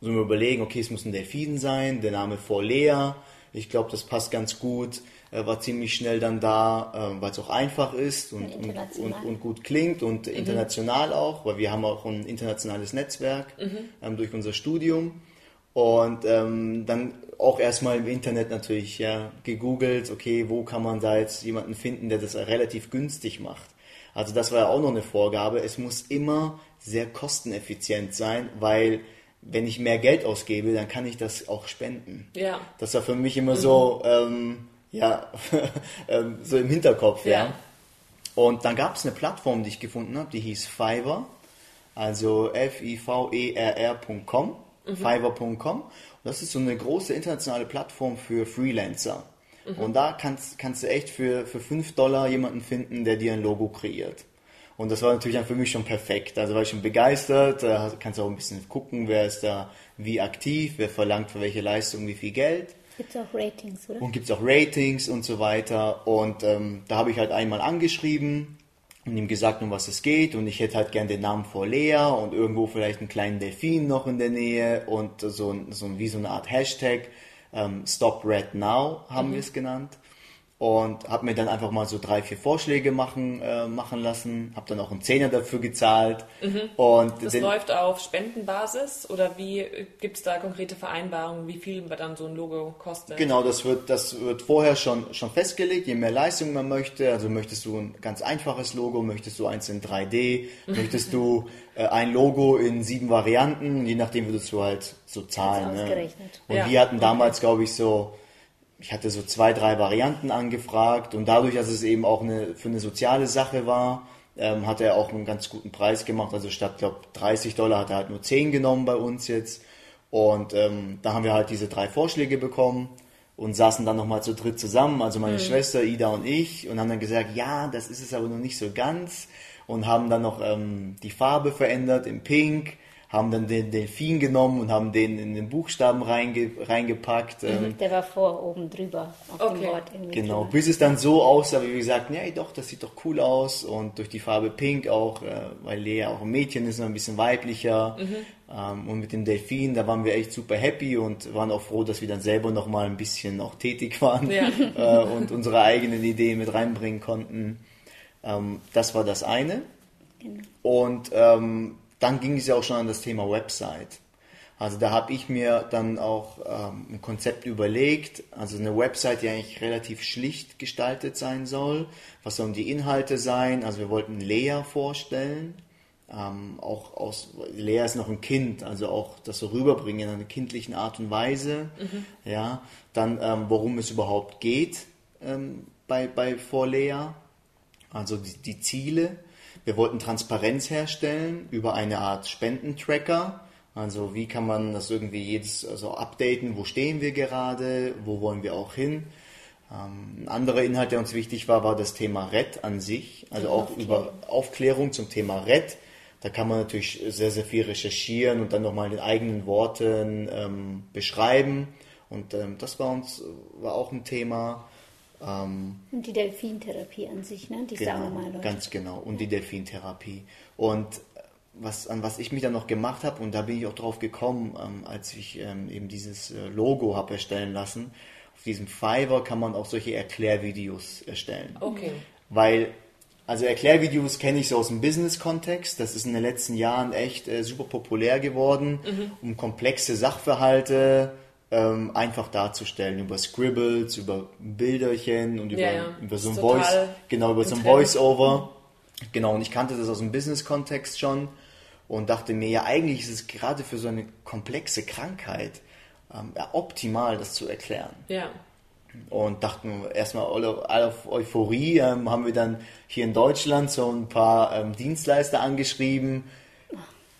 so wir überlegen, okay, es muss ein Delfin sein, der Name vor Lea. Ich glaube, das passt ganz gut. Er war ziemlich schnell dann da, äh, weil es auch einfach ist und, und, und, und, gut klingt und mhm. international auch, weil wir haben auch ein internationales Netzwerk mhm. ähm, durch unser Studium. Und ähm, dann auch erstmal im Internet natürlich ja, gegoogelt, okay, wo kann man da jetzt jemanden finden, der das relativ günstig macht. Also das war ja auch noch eine Vorgabe. Es muss immer sehr kosteneffizient sein, weil wenn ich mehr Geld ausgebe, dann kann ich das auch spenden. Ja. Das war für mich immer mhm. so, ähm, ja, ähm, so im Hinterkopf, ja. ja. Und dann gab es eine Plattform, die ich gefunden habe, die hieß Fiverr, also F-I-V-E-R-R.com mhm. fiverr.com. Das ist so eine große internationale Plattform für Freelancer. Mhm. Und da kannst, kannst du echt für, für 5 Dollar jemanden finden, der dir ein Logo kreiert. Und das war natürlich dann für mich schon perfekt. Also war ich schon begeistert. Da kannst du auch ein bisschen gucken, wer ist da wie aktiv, wer verlangt für welche Leistung wie viel Geld. Gibt es auch Ratings, oder? Und gibt es auch Ratings und so weiter. Und ähm, da habe ich halt einmal angeschrieben und ihm gesagt, um was es geht und ich hätte halt gern den Namen vor Lea und irgendwo vielleicht einen kleinen Delfin noch in der Nähe und so, so wie so eine Art Hashtag ähm, Stop Red Now haben mhm. wir es genannt und habe mir dann einfach mal so drei, vier Vorschläge machen, äh, machen lassen, habe dann auch einen Zehner dafür gezahlt. Mhm. Und das den, läuft auf Spendenbasis oder wie gibt es da konkrete Vereinbarungen, wie viel dann so ein Logo kostet? Genau, das wird, das wird vorher schon, schon festgelegt, je mehr Leistung man möchte. Also möchtest du ein ganz einfaches Logo, möchtest du eins in 3D, möchtest du äh, ein Logo in sieben Varianten, je nachdem würdest du halt so zahlen. Ne? Und ja. wir hatten damals, okay. glaube ich, so ich hatte so zwei, drei Varianten angefragt und dadurch, dass es eben auch eine, für eine soziale Sache war, ähm, hat er auch einen ganz guten Preis gemacht. Also statt, glaube 30 Dollar hat er halt nur 10 genommen bei uns jetzt. Und ähm, da haben wir halt diese drei Vorschläge bekommen und saßen dann nochmal zu dritt zusammen, also meine mhm. Schwester, Ida und ich, und haben dann gesagt, ja, das ist es aber noch nicht so ganz und haben dann noch ähm, die Farbe verändert in Pink haben dann den Delfin genommen und haben den in den Buchstaben reinge, reingepackt. Mhm, der war vor oben drüber auf okay. dem Wort. Genau, bis es dann so aussah, wie wir gesagt, ja doch, das sieht doch cool aus und durch die Farbe Pink auch, äh, weil Lea auch ein Mädchen ist, ein bisschen weiblicher. Mhm. Ähm, und mit dem Delfin, da waren wir echt super happy und waren auch froh, dass wir dann selber noch mal ein bisschen auch tätig waren ja. äh, und unsere eigenen Ideen mit reinbringen konnten. Ähm, das war das eine. Genau. Und ähm, dann ging es ja auch schon an das Thema Website. Also da habe ich mir dann auch ähm, ein Konzept überlegt, also eine Website, die eigentlich relativ schlicht gestaltet sein soll. Was sollen die Inhalte sein? Also wir wollten Lea vorstellen, ähm, auch aus Lea ist noch ein Kind, also auch das so rüberbringen in einer kindlichen Art und Weise. Mhm. Ja, dann ähm, worum es überhaupt geht ähm, bei bei vor Lea, also die, die Ziele wir wollten Transparenz herstellen über eine Art Spendentracker. Also wie kann man das irgendwie jedes also updaten, wo stehen wir gerade, wo wollen wir auch hin. Ähm, ein anderer Inhalt, der uns wichtig war, war das Thema RED an sich, also auch über Aufklärung zum Thema RED. Da kann man natürlich sehr, sehr viel recherchieren und dann nochmal in eigenen Worten ähm, beschreiben. Und ähm, das war uns war auch ein Thema. Ähm, und die Delfintherapie an sich, ne? Die genau, sagen mal Leute. Ganz genau. Und ja. die Delfintherapie. Und äh, was, an was ich mich dann noch gemacht habe, und da bin ich auch drauf gekommen, ähm, als ich ähm, eben dieses äh, Logo habe erstellen lassen, auf diesem Fiverr kann man auch solche Erklärvideos erstellen. Okay. Weil, also Erklärvideos kenne ich so aus dem Business-Kontext. Das ist in den letzten Jahren echt äh, super populär geworden, mhm. um komplexe Sachverhalte ähm, einfach darzustellen über Scribbles, über Bilderchen und über, ja, ja. über so ein Voice, genau, über so ein Voice-Over. Genau, und ich kannte das aus dem Business-Kontext schon und dachte mir, ja, eigentlich ist es gerade für so eine komplexe Krankheit ähm, optimal, das zu erklären. Ja. und dachten erstmal alle, alle auf Euphorie, ähm, haben wir dann hier in Deutschland so ein paar ähm, Dienstleister angeschrieben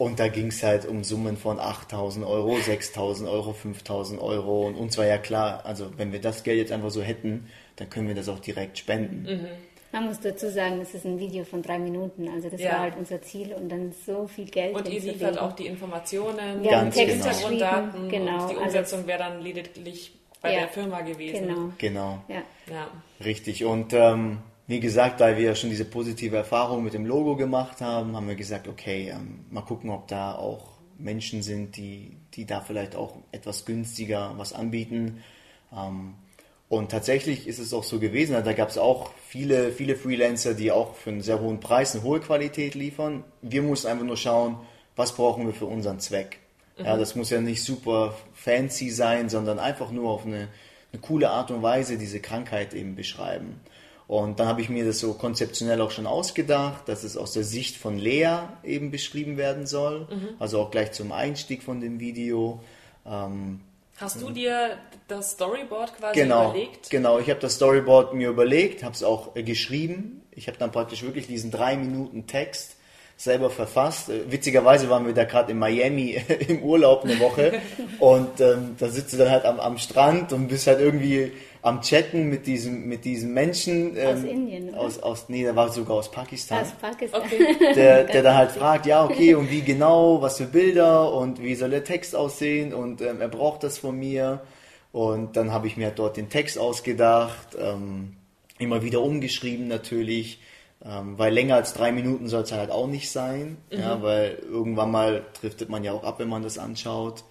und da ging es halt um Summen von 8.000 Euro, 6.000 Euro, 5.000 Euro und uns war ja klar, also wenn wir das Geld jetzt einfach so hätten, dann können wir das auch direkt spenden. Mhm. Man muss dazu sagen, es ist ein Video von drei Minuten, also das ja. war halt unser Ziel und dann so viel Geld. Und ihr liefert auch die Informationen, ja, die genau. Hintergrunddaten genau. und die Umsetzung wäre dann lediglich bei Ja. der Firma gewesen. Genau. Genau, Ja. Ja. richtig. Und ähm, wie gesagt, da wir ja schon diese positive Erfahrung mit dem Logo gemacht haben, haben wir gesagt, okay, ähm, mal gucken, ob da auch Menschen sind, die, die da vielleicht auch etwas günstiger was anbieten. Ähm, und tatsächlich ist es auch so gewesen, da gab es auch viele, viele Freelancer, die auch für einen sehr hohen Preis eine hohe Qualität liefern. Wir mussten einfach nur schauen, was brauchen wir für unseren Zweck. Ja, das muss ja nicht super fancy sein, sondern einfach nur auf eine, eine coole Art und Weise diese Krankheit eben beschreiben. Und dann habe ich mir das so konzeptionell auch schon ausgedacht, dass es aus der Sicht von Lea eben beschrieben werden soll. Also auch gleich zum Einstieg von dem Video. Ähm, Hast du dir das Storyboard quasi genau, überlegt? genau. Ich habe das Storyboard mir überlegt, habe es auch äh, geschrieben. Ich habe dann praktisch wirklich diesen drei Minuten Text selber verfasst. Äh, Witzigerweise waren wir da gerade in Miami im Urlaub eine Woche und ähm, da sitzt du dann halt am, am Strand und bist halt irgendwie am Chatten mit diesem mit diesem Menschen ähm, Aus Indien, aus aus nee, der war sogar aus Pakistan Aus Pakistan. Okay. der, der dann halt fragt, ja, okay, und wie genau, was für Bilder und wie soll der Text aussehen und ähm, er braucht das von mir. Und dann habe ich mir halt dort den Text ausgedacht, ähm, immer wieder umgeschrieben natürlich, ähm, weil länger als drei Minuten soll es halt auch nicht sein, ja, weil irgendwann mal driftet man ja auch ab, wenn man das anschaut.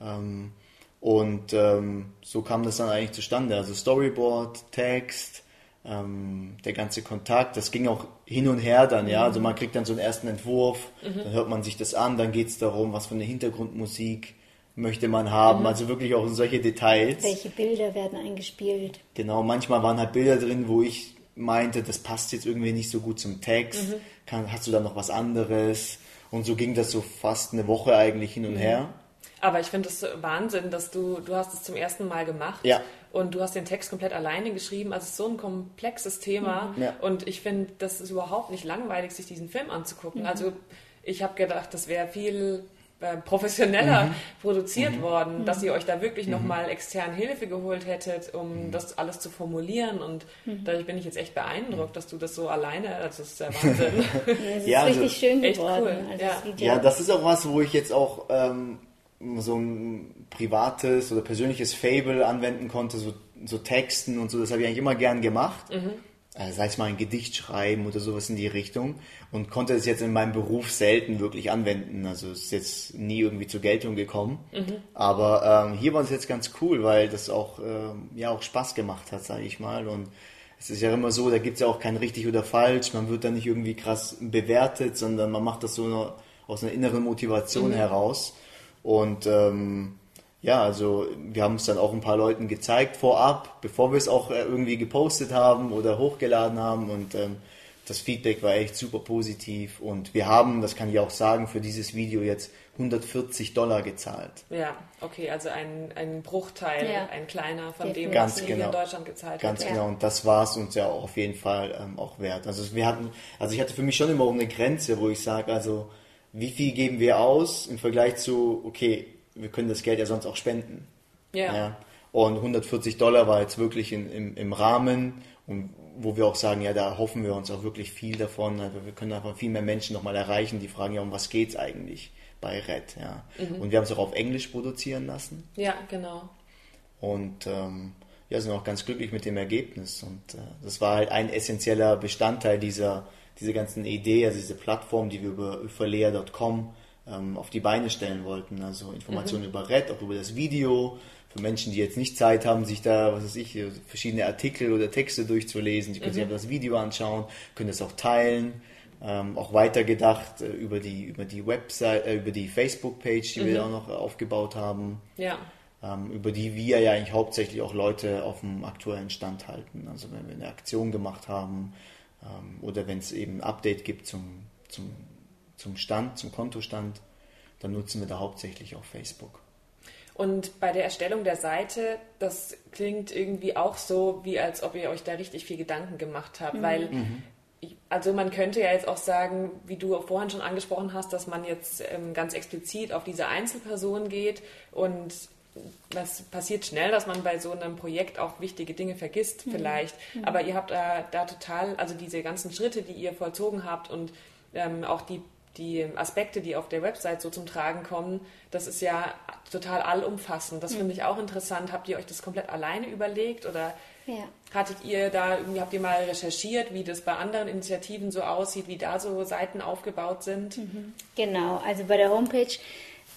Ähm, und ähm, so kam das dann eigentlich zustande. Also Storyboard, Text, ähm, der ganze Kontakt, das ging auch hin und her dann, ja. Also man kriegt dann so einen ersten Entwurf, dann hört man sich das an, dann geht es darum, was für eine Hintergrundmusik möchte man haben. Also wirklich auch in solche Details. Welche Bilder werden eingespielt? Genau, manchmal waren halt Bilder drin, wo ich meinte, das passt jetzt irgendwie nicht so gut zum Text. Kann, hast du da noch was anderes? Und so ging das so fast eine Woche eigentlich hin und her. Aber ich finde es Wahnsinn, dass du, du hast es zum ersten Mal gemacht Ja. und du hast den Text komplett alleine geschrieben. Also es ist so ein komplexes Thema Ja. und ich finde, das ist überhaupt nicht langweilig, sich diesen Film anzugucken. Also ich habe gedacht, das wäre viel äh, professioneller produziert worden, dass ihr euch da wirklich nochmal extern Hilfe geholt hättet, um das alles zu formulieren und dadurch bin ich jetzt echt beeindruckt, dass du das so alleine, also das ist der Wahnsinn. Ist Ja, also richtig schön echt geworden. cool, Also ja. das. Ja, das ist auch was, wo ich jetzt auch ähm, so ein privates oder persönliches Fable anwenden konnte, so, so Texten und so. Das habe ich eigentlich immer gern gemacht. Äh, sei es mal ein Gedicht schreiben oder sowas in die Richtung. Und konnte es jetzt in meinem Beruf selten wirklich anwenden. Also es ist jetzt nie irgendwie zur Geltung gekommen. Aber ähm, hier war es jetzt ganz cool, weil das auch, ähm, ja, auch Spaß gemacht hat, sage ich mal. Und es ist ja immer so, da gibt es ja auch kein richtig oder falsch. Man wird da nicht irgendwie krass bewertet, sondern man macht das so nur aus einer inneren Motivation heraus. Und ähm, ja, also wir haben es dann auch ein paar Leuten gezeigt vorab, bevor wir es auch äh, irgendwie gepostet haben oder hochgeladen haben. Und ähm, das Feedback war echt super positiv. Und wir haben, das kann ich auch sagen, für dieses Video jetzt 140 Dollar gezahlt. ja, okay, also ein, ein Bruchteil, Ja. ein kleiner von dem, Definitiv. was Ganz ihr hier genau. in Deutschland gezahlt Ganz habt. Ja. genau, und das war es uns ja auch auf jeden Fall ähm, auch wert. Also wir hatten, also ich hatte für mich schon immer auch eine Grenze, wo ich sage, also wie viel geben wir aus im Vergleich zu, okay, wir können das Geld ja sonst auch spenden. Ja. Und 140 Dollar war jetzt wirklich in, im, im Rahmen und wo wir auch sagen, ja, da hoffen wir uns auch wirklich viel davon. Also wir können einfach viel mehr Menschen nochmal erreichen, die fragen ja, um was geht's eigentlich bei Red, ja. Und wir haben es auch auf Englisch produzieren lassen. Ja, genau. Und ähm, ja, sind auch ganz glücklich mit dem Ergebnis. Und äh, das war halt ein essentieller Bestandteil dieser, dieser ganzen Idee, also diese Plattform, die wir über überlea.com ähm, auf die Beine stellen wollten. Also Informationen über Red, auch über das Video. Für Menschen, die jetzt nicht Zeit haben, sich da, was weiß ich, verschiedene Artikel oder Texte durchzulesen, die können sich einfach das Video anschauen, können das auch teilen. Ähm, auch weitergedacht äh, über die über die Website, äh, über die Facebook-Page, die wir auch noch aufgebaut haben Ja. ähm, über die wir ja eigentlich hauptsächlich auch Leute auf dem aktuellen Stand halten. Also wenn wir eine Aktion gemacht haben ähm, oder wenn es eben ein Update gibt zum, zum, zum Stand, zum Kontostand, dann nutzen wir da hauptsächlich auch Facebook. Und bei der Erstellung der Seite, das klingt irgendwie auch so, wie als ob ihr euch da richtig viel Gedanken gemacht habt, mhm. weil mhm. also man könnte ja jetzt auch sagen, wie du vorhin schon angesprochen hast, dass man jetzt ähm, ganz explizit auf diese Einzelperson geht und das passiert schnell, dass man bei so einem Projekt auch wichtige Dinge vergisst, mhm. vielleicht. Mhm. Aber ihr habt da, da, total, also diese ganzen Schritte, die ihr vollzogen habt und ähm, auch die die Aspekte, die auf der Website so zum Tragen kommen, das ist ja total allumfassend. Das finde ich auch interessant. Habt ihr euch das komplett alleine überlegt oder ja. hattet ihr da irgendwie, habt ihr mal recherchiert, wie das bei anderen Initiativen so aussieht, wie da so Seiten aufgebaut sind? Mhm. Genau, also bei der Homepage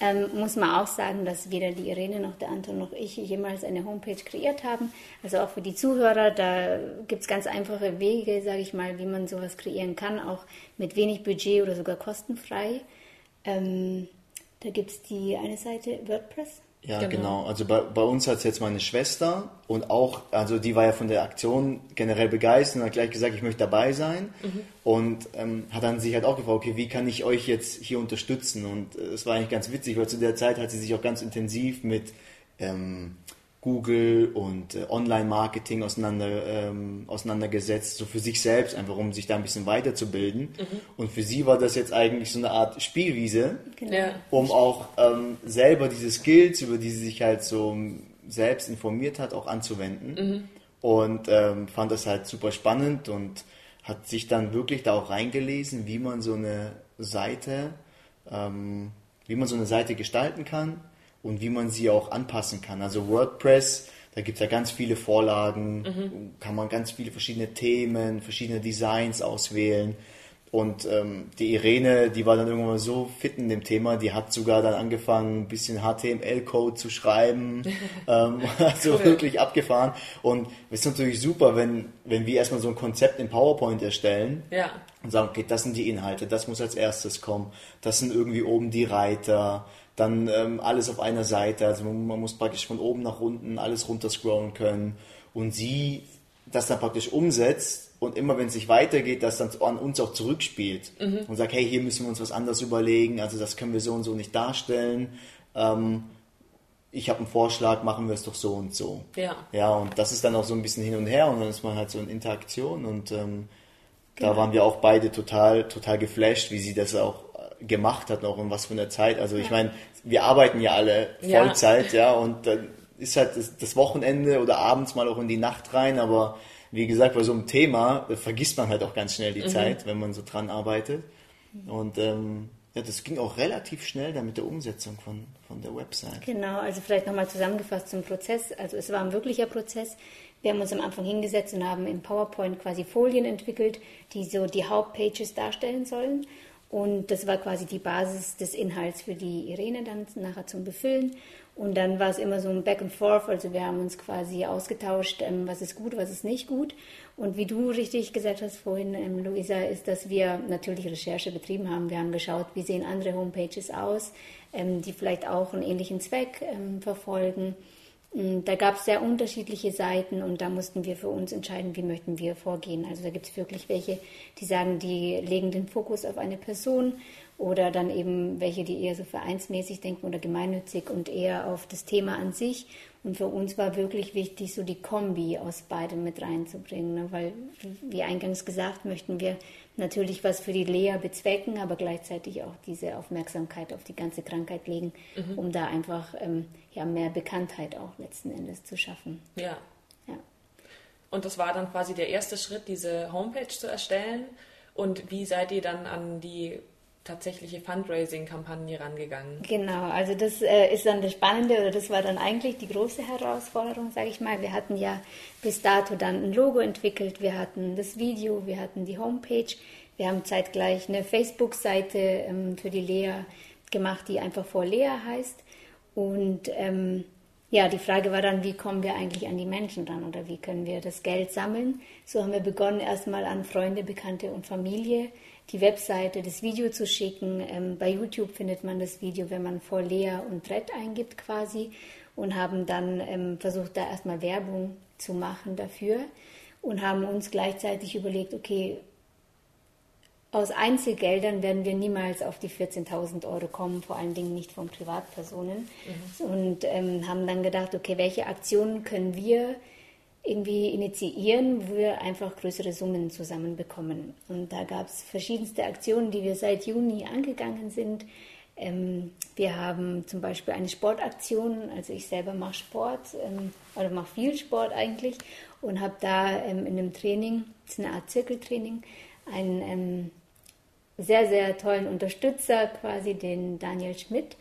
ähm, muss man auch sagen, dass weder die Irene noch der Anton noch ich jemals eine Homepage kreiert haben. Also auch für die Zuhörer, da gibt es ganz einfache Wege, sage ich mal, wie man sowas kreieren kann, auch mit wenig Budget oder sogar kostenfrei. Ähm, da gibt es die eine Seite WordPress. Ja, genau. genau. Also bei, bei uns hat es jetzt meine Schwester und auch, also die war ja von der Aktion generell begeistert und hat gleich gesagt, ich möchte dabei sein. Mhm. Und ähm, hat dann sich halt auch gefragt, okay, wie kann ich euch jetzt hier unterstützen? Und äh, es äh, war eigentlich ganz witzig, weil zu der Zeit hat sie sich auch ganz intensiv mit ähm, Google und äh, Online-Marketing auseinander, ähm, auseinandergesetzt, so für sich selbst, einfach um sich da ein bisschen weiterzubilden. Mhm. Und für sie war das jetzt eigentlich so eine Art Spielwiese, genau. um auch ähm, selber diese Skills, über die sie sich halt so selbst informiert hat, auch anzuwenden. Mhm. Und ähm, fand das halt super spannend und hat sich dann wirklich da auch reingelesen, wie man so eine Seite, ähm, wie man so eine Seite gestalten kann und wie man sie auch anpassen kann. Also WordPress, da gibt es ja ganz viele Vorlagen, mhm. kann man ganz viele verschiedene Themen, verschiedene Designs auswählen. Und ähm, die Irene, die war dann irgendwann mal so fit in dem Thema, die hat sogar dann angefangen, ein bisschen HTML-Code zu schreiben, ähm, also cool. wirklich abgefahren. Und es ist natürlich super, wenn, wenn wir erstmal so ein Konzept in PowerPoint erstellen ja. und sagen, okay, das sind die Inhalte, das muss als erstes kommen, das sind irgendwie oben die Reiter, dann ähm, alles auf einer Seite. Also man, man, muss praktisch von oben nach unten alles runterscrollen können. Und sie das dann praktisch umsetzt und immer wenn es sich weitergeht, das dann an uns auch zurückspielt mhm. und sagt, hey, hier müssen wir uns was anderes überlegen, also das können wir so und so nicht darstellen. Ähm, ich habe einen Vorschlag, machen wir es doch so und so. Ja. Ja, und das ist dann auch so ein bisschen hin und her und dann ist man halt so in Interaktion und ähm, genau. da waren wir auch beide total, total geflasht, wie sie das auch gemacht hat noch und was für eine Zeit. Also ich meine, wir arbeiten ja alle Vollzeit, ja, ja und dann ist halt das, das, Wochenende oder abends mal auch in die Nacht rein, aber wie gesagt, bei so einem Thema vergisst man halt auch ganz schnell die mhm. Zeit, wenn man so dran arbeitet. Und ähm, ja, das ging auch relativ schnell dann mit der Umsetzung von, von der Website. Genau, also vielleicht nochmal zusammengefasst zum Prozess. Also es war ein wirklicher Prozess. Wir haben uns am Anfang hingesetzt und haben im PowerPoint quasi Folien entwickelt, die so die Hauptpages darstellen sollen. Und das war quasi die Basis des Inhalts für die Irene dann nachher zum Befüllen. Und dann war es immer so ein Back and Forth, also wir haben uns quasi ausgetauscht, ähm, was ist gut, was ist nicht gut. Und wie du richtig gesagt hast vorhin, ähm, Luisa, ist, dass wir natürlich Recherche betrieben haben. Wir haben geschaut, wie sehen andere Homepages aus, ähm, die vielleicht auch einen ähnlichen Zweck verfolgen. Mm, da gab es sehr unterschiedliche Seiten und da mussten wir für uns entscheiden, wie möchten wir vorgehen. Also da gibt es wirklich welche, die sagen, die legen den Fokus auf eine Person oder dann eben welche, die eher so vereinsmäßig denken oder gemeinnützig und eher auf das Thema an sich. Und für uns war wirklich wichtig, so die Kombi aus beidem mit reinzubringen, ne? weil, wie eingangs gesagt, möchten wir natürlich was für die Lea bezwecken, aber gleichzeitig auch diese Aufmerksamkeit auf die ganze Krankheit legen, mhm. um da einfach ähm, ja, mehr Bekanntheit auch letzten Endes zu schaffen. Ja. ja. Und das war dann quasi der erste Schritt, diese Homepage zu erstellen. Und wie seid ihr dann an die tatsächliche Fundraising-Kampagne rangegangen? Genau, also das äh, ist dann das Spannende oder das war dann eigentlich die große Herausforderung, sage ich mal. Wir hatten ja bis dato dann ein Logo entwickelt, wir hatten das Video, wir hatten die Homepage, wir haben zeitgleich eine Facebook-Seite ähm, für die Lea gemacht, die einfach vor Lea heißt. Und ähm, ja, die Frage war dann, wie kommen wir eigentlich an die Menschen ran oder wie können wir das Geld sammeln? So haben wir begonnen, erstmal an Freunde, Bekannte und Familie die Webseite, das Video zu schicken. Ähm, bei YouTube findet man das Video, wenn man vor Lea und Brett eingibt quasi und haben dann ähm, versucht, da erstmal Werbung zu machen dafür und haben uns gleichzeitig überlegt, okay, aus Einzelgeldern werden wir niemals auf die 14.000 Euro kommen, vor allen Dingen nicht von Privatpersonen. Mhm. Und ähm, haben dann gedacht, okay, welche Aktionen können wir irgendwie initiieren, wo wir einfach größere Summen zusammenbekommen. Und da gab es verschiedenste Aktionen, die wir seit Juni angegangen sind. Ähm, wir haben zum Beispiel eine Sportaktion, also ich selber mache Sport ähm, oder mache viel Sport eigentlich und habe da ähm, in einem Training, das ist eine Art Zirkeltraining, einen ähm, sehr, sehr tollen Unterstützer, quasi den Daniel Schmidt.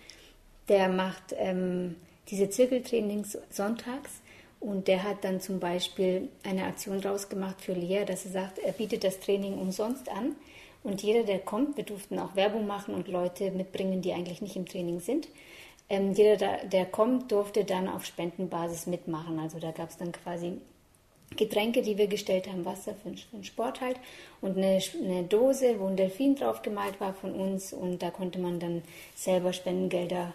Der macht ähm, diese Zirkeltrainings sonntags und der hat dann zum Beispiel eine Aktion draus gemacht für Lea, dass er sagt, er bietet das Training umsonst an. Und jeder, der kommt, wir durften auch Werbung machen und Leute mitbringen, die eigentlich nicht im Training sind. Ähm, jeder, der kommt, durfte dann auf Spendenbasis mitmachen. Also da gab es dann quasi Getränke, die wir gestellt haben, Wasser für, den Sport halt und eine, eine, Dose, wo ein Delfin drauf gemalt war von uns und da konnte man dann selber Spendengelder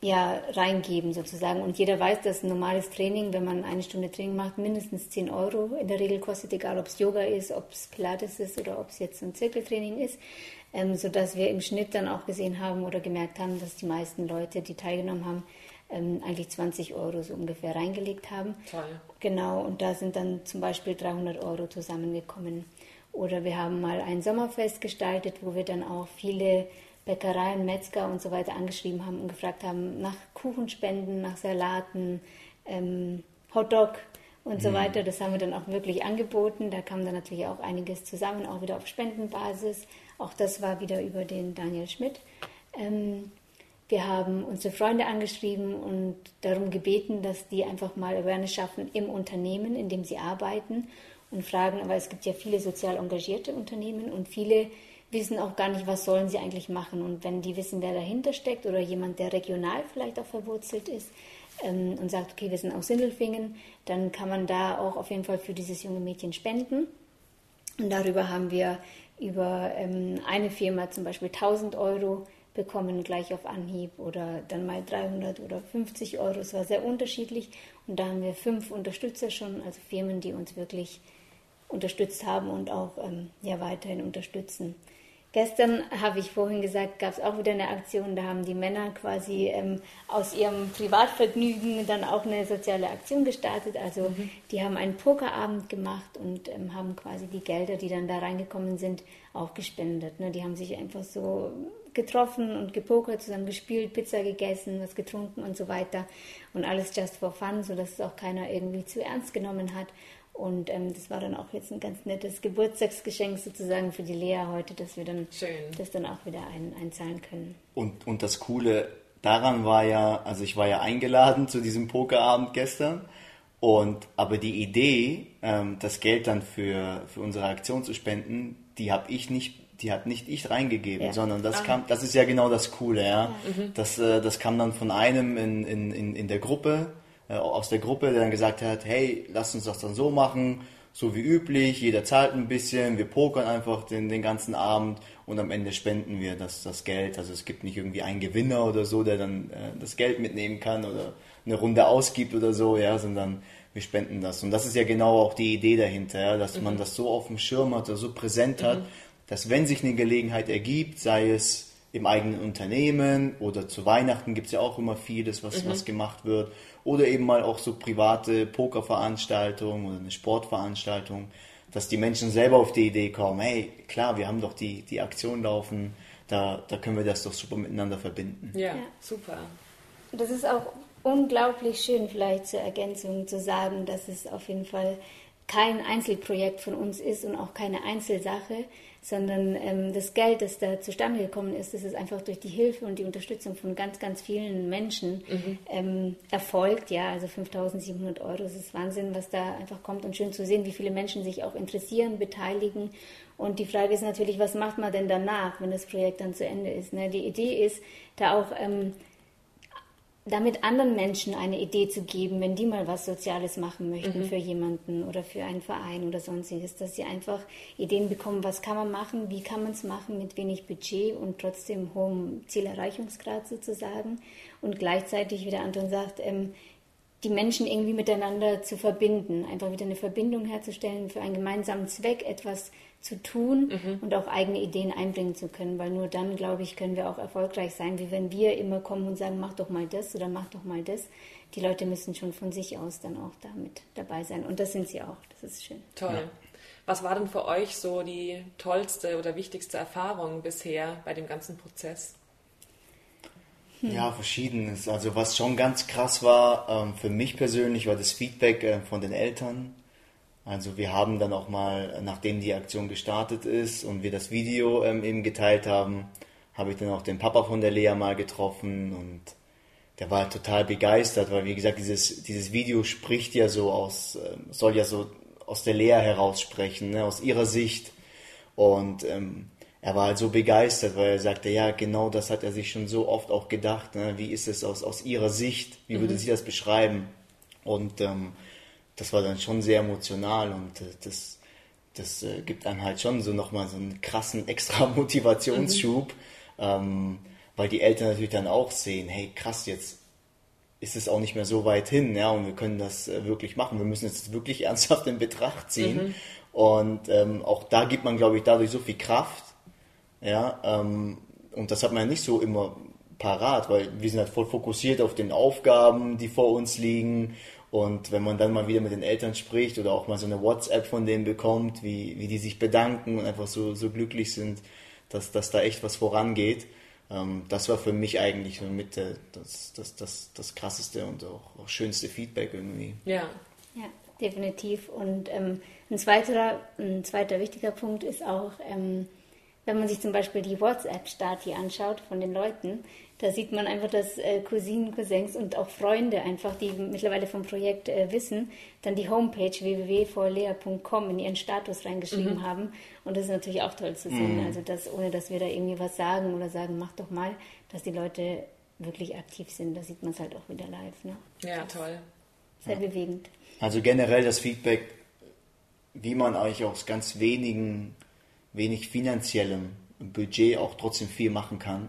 ja, reingeben sozusagen. Und jeder weiß, dass ein normales Training, wenn man eine Stunde Training macht, mindestens 10 Euro in der Regel kostet, egal ob es Yoga ist, ob es Pilates ist oder ob es jetzt ein Zirkeltraining ist. Ähm, sodass wir im Schnitt dann auch gesehen haben oder gemerkt haben, dass die meisten Leute, die teilgenommen haben, ähm, eigentlich 20 Euro so ungefähr reingelegt haben. Toll. Genau, und da sind dann zum Beispiel 300 Euro zusammengekommen. Oder wir haben mal ein Sommerfest gestaltet, wo wir dann auch viele Bäckereien, Metzger und so weiter angeschrieben haben und gefragt haben nach Kuchenspenden, nach Salaten, ähm, Hotdog und mhm. so weiter. Das haben wir dann auch wirklich angeboten. Da kam dann natürlich auch einiges zusammen, auch wieder auf Spendenbasis. Auch das war wieder über den Daniel Schmidt. Ähm, wir haben unsere Freunde angeschrieben und darum gebeten, dass die einfach mal Awareness schaffen im Unternehmen, in dem sie arbeiten und fragen, aber es gibt ja viele sozial engagierte Unternehmen und viele wissen auch gar nicht, was sollen sie eigentlich machen. Und wenn die wissen, wer dahinter steckt oder jemand, der regional vielleicht auch verwurzelt ist ähm, und sagt, okay, wir sind aus Sindelfingen, dann kann man da auch auf jeden Fall für dieses junge Mädchen spenden. Und darüber haben wir über ähm, eine Firma zum Beispiel 1000 Euro bekommen, gleich auf Anhieb oder dann mal 300 oder 50 Euro. Es war sehr unterschiedlich. Und da haben wir fünf Unterstützer schon, also Firmen, die uns wirklich unterstützt haben und auch ähm, ja, weiterhin unterstützen. Gestern habe ich vorhin gesagt, gab es auch wieder eine Aktion, da haben die Männer quasi ähm, aus ihrem Privatvergnügen dann auch eine soziale Aktion gestartet. Also mhm. die haben einen Pokerabend gemacht und ähm, haben quasi die Gelder, die dann da reingekommen sind, auch gespendet. Ne? Die haben sich einfach so getroffen und gepokert, zusammen gespielt, Pizza gegessen, was getrunken und so weiter. Und alles just for fun, sodass es auch keiner irgendwie zu ernst genommen hat. Und ähm, das war dann auch jetzt ein ganz nettes Geburtstagsgeschenk sozusagen für die Lea heute, dass wir dann Schön. das dann auch wieder ein, einzahlen können. Und, und das Coole daran war ja, also ich war ja eingeladen zu diesem Pokerabend gestern. Und aber die Idee, ähm, das Geld dann für, für unsere Aktion zu spenden, die habe ich nicht, die hat nicht ich reingegeben, ja. sondern das Aha. kam, das ist ja genau das Coole, ja. ja. Mhm. Das, äh, das kam dann von einem in, in, in, in der Gruppe aus der Gruppe, der dann gesagt hat, hey, lass uns das dann so machen, so wie üblich, jeder zahlt ein bisschen, wir pokern einfach den, den ganzen Abend und am Ende spenden wir das, das Geld. Also es gibt nicht irgendwie einen Gewinner oder so, der dann äh, das Geld mitnehmen kann oder eine Runde ausgibt oder so, ja, sondern wir spenden das. Und das ist ja genau auch die Idee dahinter, ja, dass mhm. man das so auf dem Schirm hat, so präsent hat, mhm. dass wenn sich eine Gelegenheit ergibt, sei es im eigenen Unternehmen oder zu Weihnachten gibt es ja auch immer vieles, was, mhm. was gemacht wird oder eben mal auch so private Pokerveranstaltungen oder eine Sportveranstaltung, dass die Menschen selber auf die Idee kommen, hey, klar, wir haben doch die, die Aktion laufen, da, da können wir das doch super miteinander verbinden. Ja, ja. super. Das ist auch unglaublich schön, vielleicht zur Ergänzung zu sagen, dass es auf jeden Fall kein Einzelprojekt von uns ist und auch keine Einzelsache, sondern ähm, das Geld, das da zustande gekommen ist, das ist einfach durch die Hilfe und die Unterstützung von ganz, ganz vielen Menschen mhm. ähm, erfolgt. Ja, also 5.700 Euro, das ist Wahnsinn, was da einfach kommt und schön zu sehen, wie viele Menschen sich auch interessieren, beteiligen. Und die Frage ist natürlich, was macht man denn danach, wenn das Projekt dann zu Ende ist? Ne? Die Idee ist, da auch ähm, damit anderen Menschen eine Idee zu geben, wenn die mal was Soziales machen möchten mhm. für jemanden oder für einen Verein oder sonstiges, dass sie einfach Ideen bekommen, was kann man machen, wie kann man es machen mit wenig Budget und trotzdem hohem Zielerreichungsgrad sozusagen und gleichzeitig, wie der Anton sagt, ähm, die Menschen irgendwie miteinander zu verbinden, einfach wieder eine Verbindung herzustellen, für einen gemeinsamen Zweck etwas zu tun mhm. und auch eigene Ideen einbringen zu können, weil nur dann, glaube ich, können wir auch erfolgreich sein, wie wenn wir immer kommen und sagen, mach doch mal das oder mach doch mal das. Die Leute müssen schon von sich aus dann auch damit dabei sein und das sind sie auch. Das ist schön. Toll. Ja. Was war denn für euch so die tollste oder wichtigste Erfahrung bisher bei dem ganzen Prozess? Hm. Ja, verschiedenes. Also was schon ganz krass war, ähm, für mich persönlich war das Feedback äh, von den Eltern. Also wir haben dann auch mal, nachdem die Aktion gestartet ist und wir das Video ähm, eben geteilt haben, habe ich dann auch den Papa von der Lea mal getroffen und der war total begeistert, weil wie gesagt, dieses, dieses Video spricht ja so aus, ähm, soll ja so aus der Lea heraus sprechen, ne, aus ihrer Sicht. Und ähm, er war halt so begeistert, weil er sagte, ja, genau das hat er sich schon so oft auch gedacht. Ne? Wie ist es aus, aus ihrer Sicht? Wie würde mhm. sie das beschreiben? Und ähm, das war dann schon sehr emotional und das, das äh, gibt einem halt schon so nochmal so einen krassen extra Motivationsschub, mhm. ähm, weil die Eltern natürlich dann auch sehen, hey krass, jetzt ist es auch nicht mehr so weit hin, ja, und wir können das äh, wirklich machen. Wir müssen es wirklich ernsthaft in Betracht ziehen. Mhm. Und ähm, auch da gibt man, glaube ich, dadurch so viel Kraft, ja, ähm, und das hat man ja nicht so immer parat, weil wir sind halt voll fokussiert auf den Aufgaben, die vor uns liegen. Und wenn man dann mal wieder mit den Eltern spricht oder auch mal so eine WhatsApp von denen bekommt, wie, wie die sich bedanken und einfach so, so glücklich sind, dass, dass da echt was vorangeht, ähm, das war für mich eigentlich mit äh, das, das, das, das krasseste und auch, auch schönste Feedback irgendwie. Ja. Ja, definitiv. Und ähm, ein, zweiter, ein zweiter wichtiger Punkt ist auch, ähm, wenn man sich zum Beispiel die WhatsApp-Stati anschaut von den Leuten, da sieht man einfach, dass äh, Cousinen, Cousins und auch Freunde einfach, die mittlerweile vom Projekt äh, wissen, dann die Homepage www.vorlea.com in ihren Status reingeschrieben mhm. haben. Und das ist natürlich auch toll zu sehen. Mhm. Also, dass, ohne dass wir da irgendwie was sagen oder sagen, mach doch mal, dass die Leute wirklich aktiv sind. Da sieht man es halt auch wieder live. Ne? Ja, toll. Sehr ja. bewegend. Also generell das Feedback, wie man eigentlich aus ganz wenigen wenig finanziellem Budget auch trotzdem viel machen kann.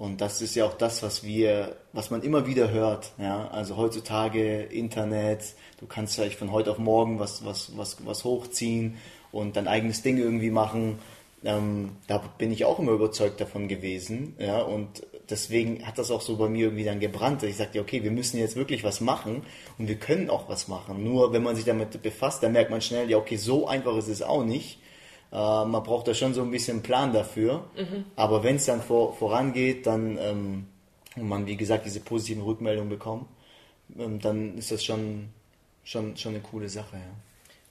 Und das ist ja auch das, was wir, was man immer wieder hört. Ja? Also heutzutage Internet, du kannst vielleicht von heute auf morgen was, was, was, was hochziehen und dein eigenes Ding irgendwie machen. Ähm, da bin ich auch immer überzeugt davon gewesen. Ja? Und deswegen hat das auch so bei mir irgendwie dann gebrannt. Ich sagte, okay, wir müssen jetzt wirklich was machen und wir können auch was machen. Nur wenn man sich damit befasst, dann merkt man schnell, ja, okay, so einfach ist es auch nicht. Äh, man braucht da schon so ein bisschen Plan dafür. Mhm. Aber wenn es dann vor, vorangeht, dann ähm, und man, wie gesagt, diese positiven Rückmeldungen bekommt, ähm, dann ist das schon, schon, schon eine coole Sache. Ja.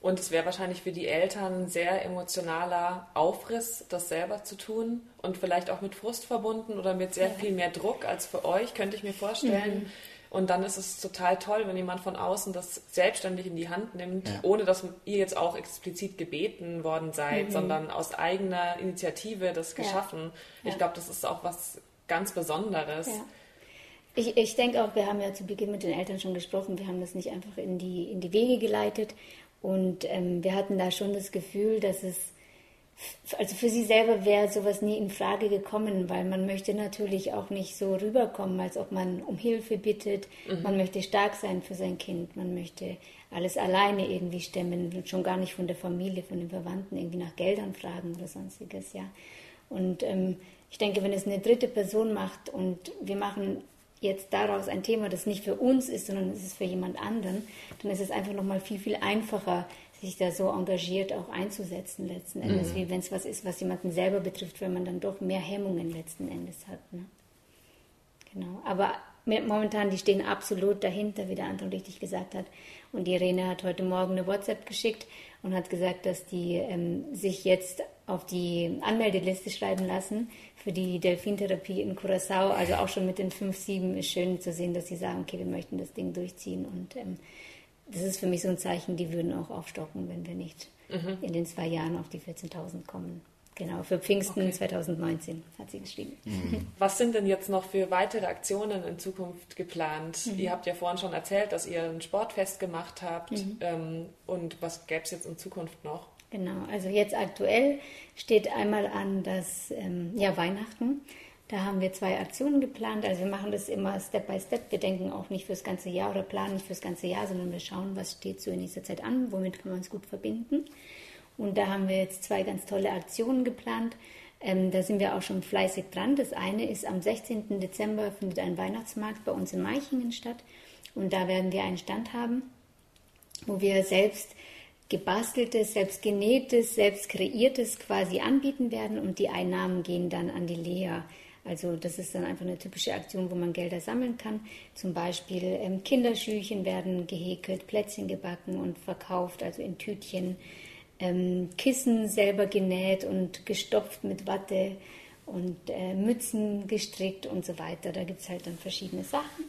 Und es wäre wahrscheinlich für die Eltern ein sehr emotionaler Aufriss, das selber zu tun und vielleicht auch mit Frust verbunden oder mit sehr viel mehr Druck als für euch, könnte ich mir vorstellen. Mhm. Und dann ist es total toll, wenn jemand von außen das selbstständig in die Hand nimmt, ja. ohne dass ihr jetzt auch explizit gebeten worden seid, mhm. sondern aus eigener Initiative das geschaffen. Ja. Ich glaube, das ist auch was ganz Besonderes. Ja. Ich, ich denke auch, wir haben ja zu Beginn mit den Eltern schon gesprochen, wir haben das nicht einfach in die, in die Wege geleitet. Und ähm, wir hatten da schon das Gefühl, dass es also für sie selber wäre sowas nie in Frage gekommen, weil man möchte natürlich auch nicht so rüberkommen, als ob man um Hilfe bittet. Mhm. Man möchte stark sein für sein Kind. Man möchte alles alleine irgendwie stemmen, schon gar nicht von der Familie, von den Verwandten irgendwie nach Geldern fragen oder sonstiges, ja. Und ähm, ich denke, wenn es eine dritte Person macht und wir machen jetzt daraus ein Thema, das nicht für uns ist, sondern es ist für jemand anderen, dann ist es einfach nochmal viel, viel einfacher, sich da so engagiert auch einzusetzen letzten Endes, mhm. wie wenn es was ist, was jemanden selber betrifft, wenn man dann doch mehr Hemmungen letzten Endes hat. Ne? Genau. Aber momentan, die stehen absolut dahinter, wie der Anton richtig gesagt hat. Und die Irene hat heute Morgen eine WhatsApp geschickt und hat gesagt, dass die ähm, sich jetzt auf die Anmeldeliste schreiben lassen für die Delfintherapie in Curacao. Also auch schon mit den 5, 7 ist schön zu sehen, dass sie sagen, okay, wir möchten das Ding durchziehen und ähm, das ist für mich so ein Zeichen, die würden auch aufstocken, wenn wir nicht mhm. in den zwei Jahren auf die 14.000 kommen. Genau, für Pfingsten okay. 2019 hat sie geschrieben. Mhm. Was sind denn jetzt noch für weitere Aktionen in Zukunft geplant? Mhm. Ihr habt ja vorhin schon erzählt, dass ihr ein Sportfest gemacht habt. Mhm. Ähm, und was gäbe es jetzt in Zukunft noch? Genau, also jetzt aktuell steht einmal an das ähm, ja, Weihnachten. Da haben wir zwei Aktionen geplant. Also wir machen das immer Step by Step. Wir denken auch nicht fürs ganze Jahr oder planen nicht fürs ganze Jahr, sondern wir schauen, was steht so in nächster Zeit an, womit kann man es gut verbinden. Und da haben wir jetzt zwei ganz tolle Aktionen geplant. Ähm, da sind wir auch schon fleißig dran. Das eine ist am 16. Dezember findet ein Weihnachtsmarkt bei uns in Meichingen statt. Und da werden wir einen Stand haben, wo wir selbst gebasteltes, selbst genähtes, selbst kreiertes quasi anbieten werden und die Einnahmen gehen dann an die Lea. Also das ist dann einfach eine typische Aktion, wo man Gelder sammeln kann. Zum Beispiel ähm, Kinderschüchen werden gehäkelt, Plätzchen gebacken und verkauft, also in Tütchen. Ähm, Kissen selber genäht und gestopft mit Watte und äh, Mützen gestrickt und so weiter. Da gibt es halt dann verschiedene Sachen.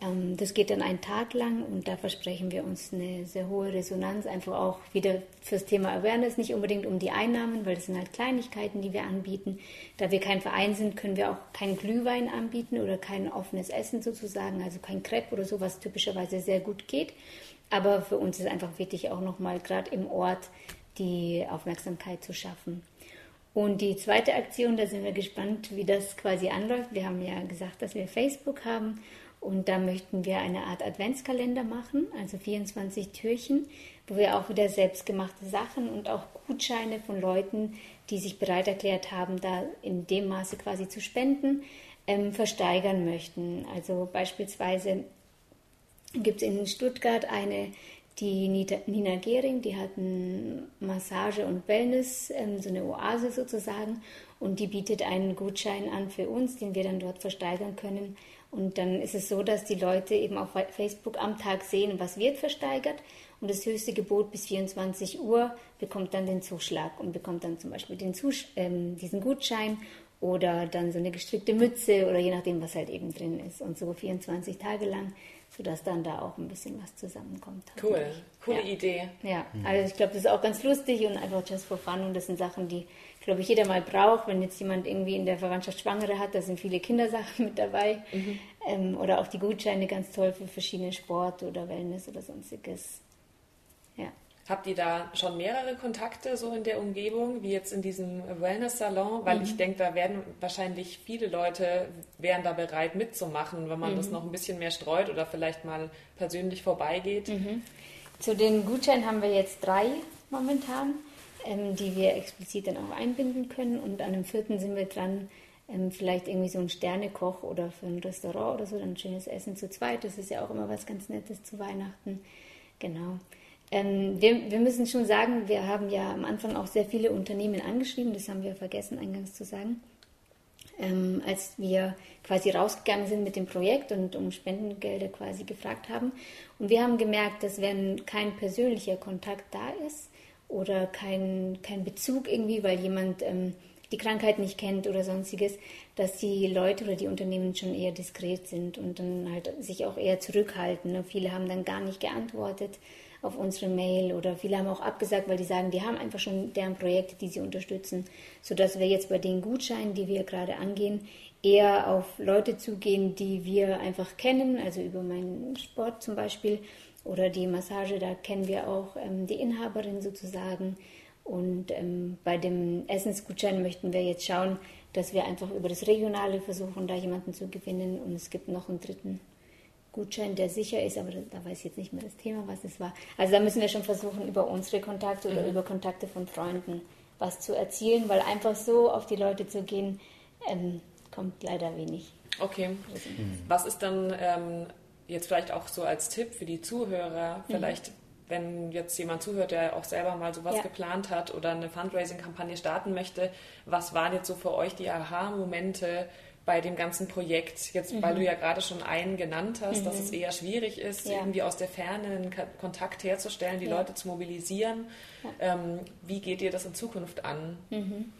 Ähm, das geht dann einen Tag lang und da versprechen wir uns eine sehr hohe Resonanz, einfach auch wieder fürs Thema Awareness, nicht unbedingt um die Einnahmen, weil das sind halt Kleinigkeiten, die wir anbieten. Da wir kein Verein sind, können wir auch keinen Glühwein anbieten oder kein offenes Essen sozusagen, also kein Crepe oder so, was typischerweise sehr gut geht. Aber für uns ist einfach wichtig, auch nochmal gerade im Ort die Aufmerksamkeit zu schaffen. Und die zweite Aktion, da sind wir gespannt, wie das quasi anläuft. Wir haben ja gesagt, dass wir Facebook haben und da möchten wir eine Art Adventskalender machen, also 24 Türchen, wo wir auch wieder selbstgemachte Sachen und auch Gutscheine von Leuten, die sich bereit erklärt haben, da in dem Maße quasi zu spenden, ähm, versteigern möchten. Also beispielsweise gibt es in Stuttgart eine, die Nina Gehring, die hat ein Massage- und Wellness, ähm, so eine Oase sozusagen, und die bietet einen Gutschein an für uns, den wir dann dort versteigern können und dann ist es so, dass die Leute eben auf Facebook am Tag sehen, was wird versteigert. Und das höchste Gebot bis 24 Uhr bekommt dann den Zuschlag und bekommt dann zum Beispiel den Zus ähm, diesen Gutschein oder dann so eine gestrickte Mütze oder je nachdem, was halt eben drin ist. Und so 24 Tage lang, sodass dann da auch ein bisschen was zusammenkommt. Cool, coole ja. Idee. Ja, also ich glaube, das ist auch ganz lustig und einfach just for fun und das sind Sachen, die glaube ich, jeder mal braucht, wenn jetzt jemand irgendwie in der Verwandtschaft Schwangere hat, da sind viele Kindersachen mit dabei. Mhm. Ähm, oder auch die Gutscheine ganz toll für verschiedene Sport oder Wellness oder sonstiges. Ja. Habt ihr da schon mehrere Kontakte so in der Umgebung, wie jetzt in diesem Wellness-Salon? Weil mhm. ich denke, da werden wahrscheinlich viele Leute, wären da bereit mitzumachen, wenn man mhm. das noch ein bisschen mehr streut oder vielleicht mal persönlich vorbeigeht. Mhm. Zu den Gutscheinen haben wir jetzt drei momentan ähm, die wir explizit dann auch einbinden können. Und an dem vierten sind wir dran, ähm, vielleicht irgendwie so ein Sternekoch oder für ein Restaurant oder so, dann ein schönes Essen zu zweit. Das ist ja auch immer was ganz Nettes zu Weihnachten. Genau. Ähm, wir, wir, müssen schon sagen, wir haben ja am Anfang auch sehr viele Unternehmen angeschrieben, das haben wir vergessen eingangs zu sagen. Ähm, als wir quasi rausgegangen sind mit dem Projekt und um Spendengelder quasi gefragt haben. Und wir haben gemerkt, dass wenn kein persönlicher Kontakt da ist, oder kein, kein Bezug irgendwie, weil jemand ähm, die Krankheit nicht kennt oder sonstiges, dass die Leute oder die Unternehmen schon eher diskret sind und dann halt sich auch eher zurückhalten. Ne? Viele haben dann gar nicht geantwortet auf unsere Mail oder viele haben auch abgesagt, weil die sagen, die haben einfach schon deren Projekte, die sie unterstützen, sodass wir jetzt bei den Gutscheinen, die wir gerade angehen, eher auf Leute zugehen, die wir einfach kennen, also über meinen Sport zum Beispiel oder die Massage, da kennen wir auch ähm, die Inhaberin sozusagen. Und ähm, bei dem Essensgutschein möchten wir jetzt schauen, dass wir einfach über das Regionale versuchen, da jemanden zu gewinnen. Und es gibt noch einen dritten Gutschein, der sicher ist, aber da, da weiß ich jetzt nicht mehr das Thema, was es war. Also da müssen wir schon versuchen, über unsere Kontakte oder mhm. über Kontakte von Freunden was zu erzielen, weil einfach so auf die Leute zu gehen, ähm, kommt leider wenig. Okay. Mhm. Was ist dann ähm, jetzt vielleicht auch so als Tipp für die Zuhörer, mhm. vielleicht wenn jetzt jemand zuhört, der auch selber mal sowas ja. geplant hat oder eine Fundraising-Kampagne starten möchte, was waren jetzt so für euch die Aha-Momente bei dem ganzen Projekt? Jetzt, mhm. weil du ja gerade schon einen genannt hast, mhm. dass es eher schwierig ist, ja. irgendwie aus der Ferne einen Kontakt herzustellen, die ja. Leute zu mobilisieren. Ähm, wie geht ihr das in Zukunft an? Mhm.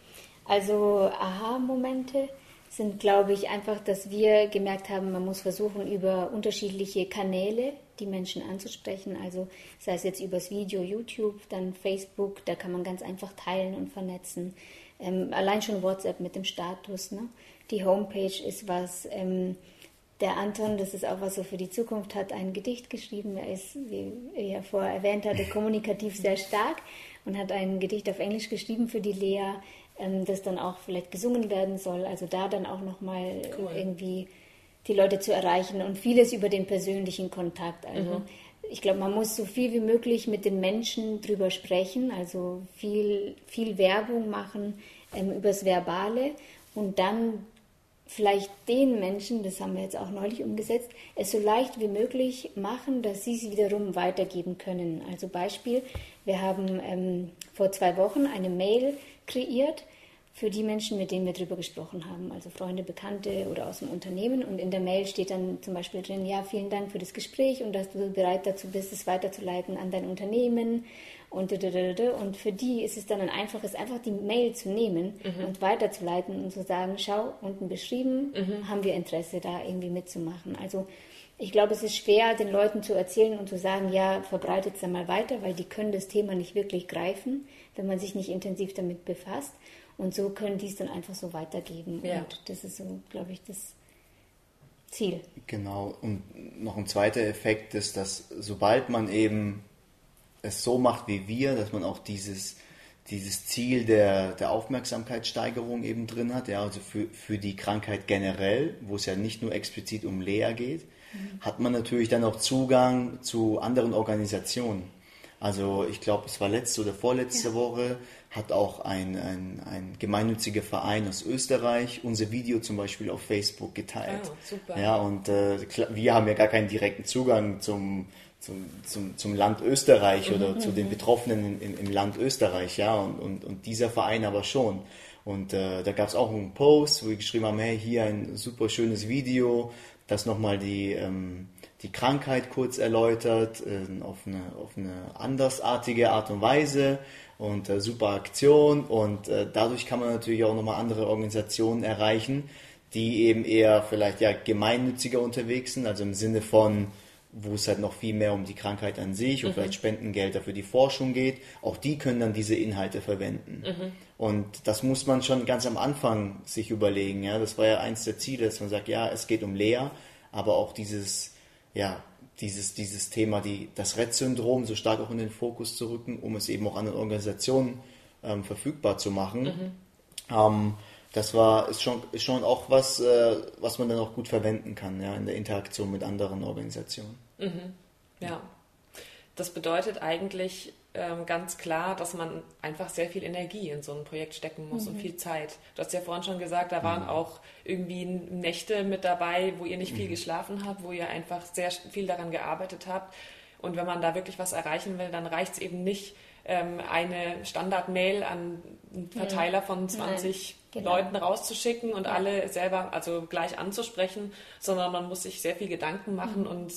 Also Aha-Momente sind, glaube ich, einfach, dass wir gemerkt haben, man muss versuchen, über unterschiedliche Kanäle die Menschen anzusprechen. Also sei es jetzt übers Video, YouTube, dann Facebook, da kann man ganz einfach teilen und vernetzen. Ähm, allein schon WhatsApp mit dem Status. Ne? Die Homepage ist was. Ähm, der Anton, das ist auch was so für die Zukunft, hat ein Gedicht geschrieben. Er ist, wie er vorher erwähnt hatte, kommunikativ sehr stark und hat ein Gedicht auf Englisch geschrieben für die Lea ähm, das dann auch vielleicht gesungen werden soll. Also da dann auch nochmal cool. irgendwie die Leute zu erreichen und vieles über den persönlichen Kontakt. Also mhm. ich glaube, man muss so viel wie möglich mit den Menschen drüber sprechen, also viel, viel Werbung machen ähm, übers Verbale und dann vielleicht den Menschen, das haben wir jetzt auch neulich umgesetzt, es so leicht wie möglich machen, dass sie es wiederum weitergeben können. Also Beispiel, wir haben ähm, vor zwei Wochen eine Mail kreiert für die Menschen, mit denen wir darüber gesprochen haben, also Freunde, Bekannte oder aus dem Unternehmen. Und in der Mail steht dann zum Beispiel drin, ja, vielen Dank für das Gespräch und dass du bereit dazu bist, es weiterzuleiten an dein Unternehmen. Und, und für die ist es dann ein einfaches, einfach die Mail zu nehmen mhm. und weiterzuleiten und zu sagen, schau, unten beschrieben, mhm. haben wir Interesse, da irgendwie mitzumachen. Also ich glaube, es ist schwer, den Leuten zu erzählen und zu sagen, ja, verbreitet es dann mal weiter, weil die können das Thema nicht wirklich greifen, wenn man sich nicht intensiv damit befasst. Und so können die es dann einfach so weitergeben. Ja. Und das ist so, glaube ich, das Ziel. Genau. Und noch ein zweiter Effekt ist, dass sobald man eben es so macht wie wir, dass man auch dieses, dieses Ziel der, der Aufmerksamkeitssteigerung eben drin hat, ja, also für, für die Krankheit generell, wo es ja nicht nur explizit um Lea geht. Hat man natürlich dann auch Zugang zu anderen Organisationen. Also ich glaube, es war letzte oder vorletzte ja. Woche, hat auch ein, ein, ein gemeinnütziger Verein aus Österreich unser Video zum Beispiel auf Facebook geteilt. Oh, super. Ja, und äh, wir haben ja gar keinen direkten Zugang zum, zum, zum, zum Land Österreich mhm, oder zu den mhm. Betroffenen in, im Land Österreich, ja, und, und, und dieser Verein aber schon. Und äh, da gab es auch einen Post, wo wir geschrieben haben, hey, hier ein super schönes Video, das nochmal die, ähm, die Krankheit kurz erläutert, äh, auf, eine, auf eine andersartige Art und Weise und äh, super Aktion und äh, dadurch kann man natürlich auch nochmal andere Organisationen erreichen, die eben eher vielleicht ja gemeinnütziger unterwegs sind, also im Sinne von wo es halt noch viel mehr um die Krankheit an sich und mhm. vielleicht Spendengelder für die Forschung geht, auch die können dann diese Inhalte verwenden. Mhm. Und das muss man schon ganz am Anfang sich überlegen. Ja, das war ja eins der Ziele, dass man sagt, ja, es geht um Lea, aber auch dieses, ja, dieses, dieses Thema, die, das Rett-Syndrom so stark auch in den Fokus zu rücken, um es eben auch an den Organisationen ähm, verfügbar zu machen. Mhm. Ähm, das war, ist schon, ist schon auch was, äh, was man dann auch gut verwenden kann, ja, in der Interaktion mit anderen Organisationen. Mhm. Ja. Das bedeutet eigentlich ähm, ganz klar, dass man einfach sehr viel Energie in so ein Projekt stecken muss mhm. und viel Zeit. Du hast ja vorhin schon gesagt, da waren mhm. auch irgendwie Nächte mit dabei, wo ihr nicht viel mhm. geschlafen habt, wo ihr einfach sehr viel daran gearbeitet habt. Und wenn man da wirklich was erreichen will, dann reicht es eben nicht, ähm, eine Standard-Mail an einen Verteiler von 20 genau. Leuten rauszuschicken und ja. alle selber also gleich anzusprechen, sondern man muss sich sehr viel Gedanken machen mhm. und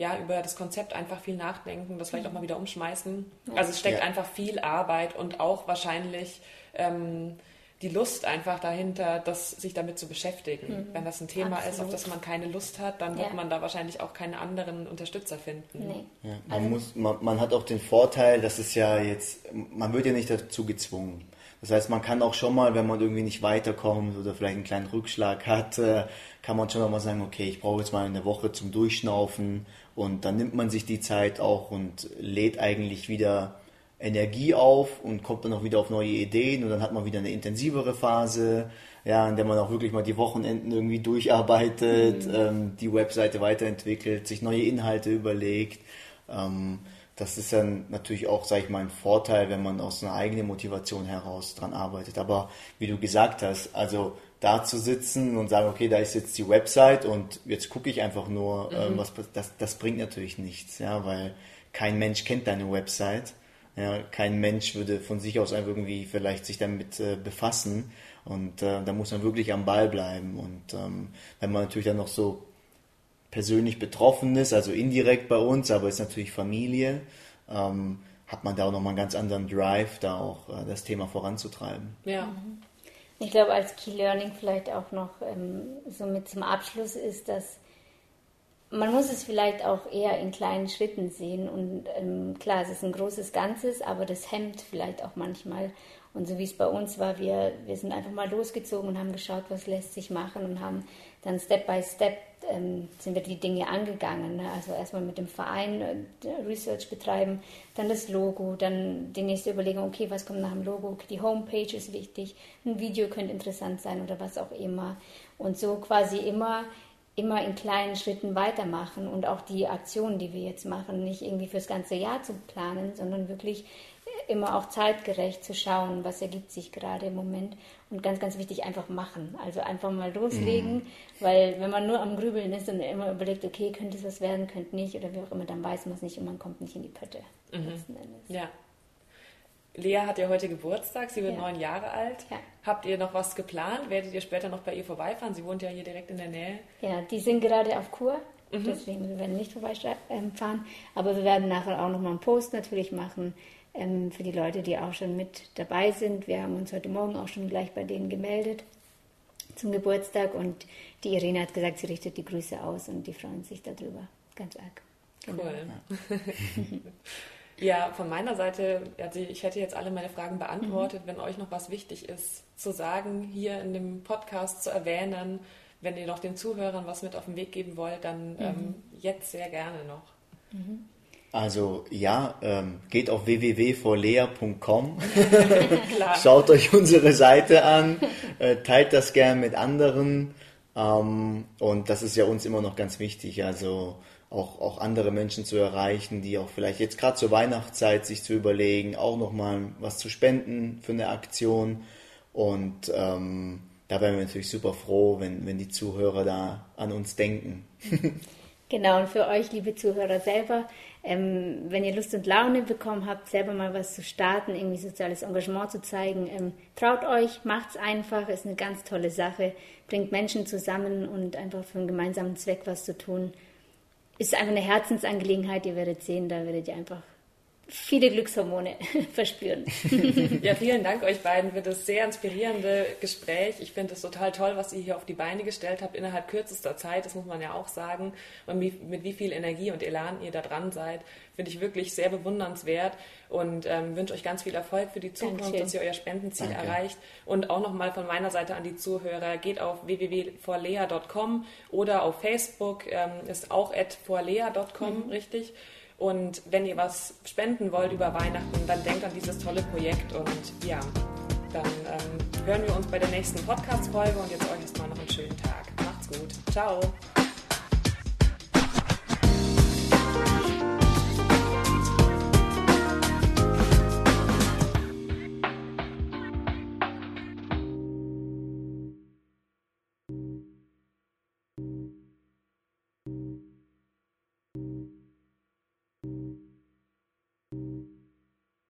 ja, über das Konzept einfach viel nachdenken, das vielleicht auch mal wieder umschmeißen. Also es steckt ja. einfach viel Arbeit und auch wahrscheinlich ähm, die Lust einfach dahinter, das, sich damit zu beschäftigen. Mhm. Wenn das ein Thema Absolut. ist, auf das man keine Lust hat, dann ja. wird man da wahrscheinlich auch keine anderen Unterstützer finden. Nee. Ja, man, also, muss, man, man, hat auch den Vorteil, dass es ja jetzt, man wird ja nicht dazu gezwungen. Das heißt, man kann auch schon mal, wenn man irgendwie nicht weiterkommt oder vielleicht einen kleinen Rückschlag hat, äh, kann man schon mal sagen, okay, ich brauche jetzt mal eine Woche zum Durchschnaufen und dann nimmt man sich die Zeit auch und lädt eigentlich wieder Energie auf und kommt dann auch wieder auf neue Ideen und dann hat man wieder eine intensivere Phase, ja, in der man auch wirklich mal die Wochenenden irgendwie durcharbeitet, mhm. ähm, die Webseite weiterentwickelt, sich neue Inhalte überlegt. Ähm, das ist dann natürlich auch, sage ich mal, ein Vorteil, wenn man aus einer eigenen Motivation heraus dran arbeitet. Aber wie du gesagt hast, also da zu sitzen und sagen, okay, da ist jetzt die Website und jetzt gucke ich einfach nur, mhm. ähm, was das, das bringt natürlich nichts, ja, weil kein Mensch kennt deine Website. Ja, kein Mensch würde von sich aus einfach irgendwie vielleicht sich damit äh, befassen und äh, da muss man wirklich am Ball bleiben und ähm, wenn man natürlich dann noch so persönlich betroffen ist, also indirekt bei uns, aber ist natürlich Familie, ähm, hat man da auch nochmal einen ganz anderen Drive, da auch äh, das Thema voranzutreiben. Ja. Mhm. Ich glaube, als Key Learning vielleicht auch noch ähm, so mit zum Abschluss ist, dass man muss es vielleicht auch eher in kleinen Schritten sehen. Und ähm, klar, es ist ein großes Ganzes, aber das hemmt vielleicht auch manchmal. Und so wie es bei uns war, wir, wir sind einfach mal losgezogen und haben geschaut, was lässt sich machen und haben dann Step by Step ähm, sind wir die Dinge angegangen. Ne? Also erstmal mit dem Verein äh, Research betreiben, dann das Logo, dann die nächste Überlegung, okay, was kommt nach dem Logo? Die Homepage ist wichtig, ein Video könnte interessant sein oder was auch immer. Und so quasi immer immer in kleinen Schritten weitermachen und auch die Aktionen, die wir jetzt machen, nicht irgendwie fürs ganze Jahr zu planen, sondern wirklich immer auch zeitgerecht zu schauen, was ergibt sich gerade im Moment. Und ganz, ganz wichtig, einfach machen. Also einfach mal loslegen, mhm. weil wenn man nur am Grübeln ist und immer überlegt, okay, könnte es was werden, könnte nicht oder wie auch immer, dann weiß man es nicht und man kommt nicht in die Pötte. Mhm. Ja. Lea hat ja heute Geburtstag, sie wird ja. neun Jahre alt. Ja. Habt ihr noch was geplant? Werdet ihr später noch bei ihr vorbeifahren? Sie wohnt ja hier direkt in der Nähe. Ja, die sind gerade auf Kur, mhm. deswegen wir werden nicht vorbeifahren. Aber wir werden nachher auch noch mal einen Post natürlich machen ähm, für die Leute, die auch schon mit dabei sind. Wir haben uns heute Morgen auch schon gleich bei denen gemeldet zum Geburtstag und die Irene hat gesagt, sie richtet die Grüße aus und die freuen sich darüber ganz arg. Genau. Cool. ja, von meiner Seite, also ich hätte jetzt alle meine Fragen beantwortet. Mhm. Wenn euch noch was wichtig ist zu sagen, hier in dem Podcast zu erwähnen, wenn ihr noch den Zuhörern was mit auf den Weg geben wollt, dann mhm. ähm, jetzt sehr gerne noch. Mhm. Also ja, ähm, geht auf www.vorlea.com, schaut euch unsere Seite an, äh, teilt das gern mit anderen ähm, und das ist ja uns immer noch ganz wichtig, also auch, auch andere Menschen zu erreichen, die auch vielleicht jetzt gerade zur Weihnachtszeit sich zu überlegen, auch nochmal was zu spenden für eine Aktion. Und ähm, da wären wir natürlich super froh, wenn, wenn die Zuhörer da an uns denken. Genau, und für euch, liebe Zuhörer selber, ähm, wenn ihr Lust und Laune bekommen habt, selber mal was zu starten, irgendwie soziales Engagement zu zeigen, ähm, traut euch, macht's einfach, ist eine ganz tolle Sache, bringt Menschen zusammen und einfach für einen gemeinsamen Zweck was zu tun. Ist einfach eine Herzensangelegenheit, ihr werdet sehen, da werdet ihr einfach viele Glückshormone verspüren. ja, vielen Dank euch beiden für das sehr inspirierende Gespräch. Ich finde es total toll, was ihr hier auf die Beine gestellt habt innerhalb kürzester Zeit. Das muss man ja auch sagen. Und mit wie viel Energie und Elan ihr da dran seid, finde ich wirklich sehr bewundernswert und ähm, wünsche euch ganz viel Erfolg für die Zukunft, Dankeschön. dass ihr euer Spendenziel Danke. erreicht. Und auch nochmal von meiner Seite an die Zuhörer, geht auf www.vorlea.com oder auf Facebook ähm, ist auch at vorlea.com, mhm. richtig? Und wenn ihr was spenden wollt über Weihnachten, dann denkt an dieses tolle Projekt und ja, dann ähm, hören wir uns bei der nächsten Podcast-Folge und jetzt euch erstmal noch einen schönen Tag. Macht's gut. Ciao.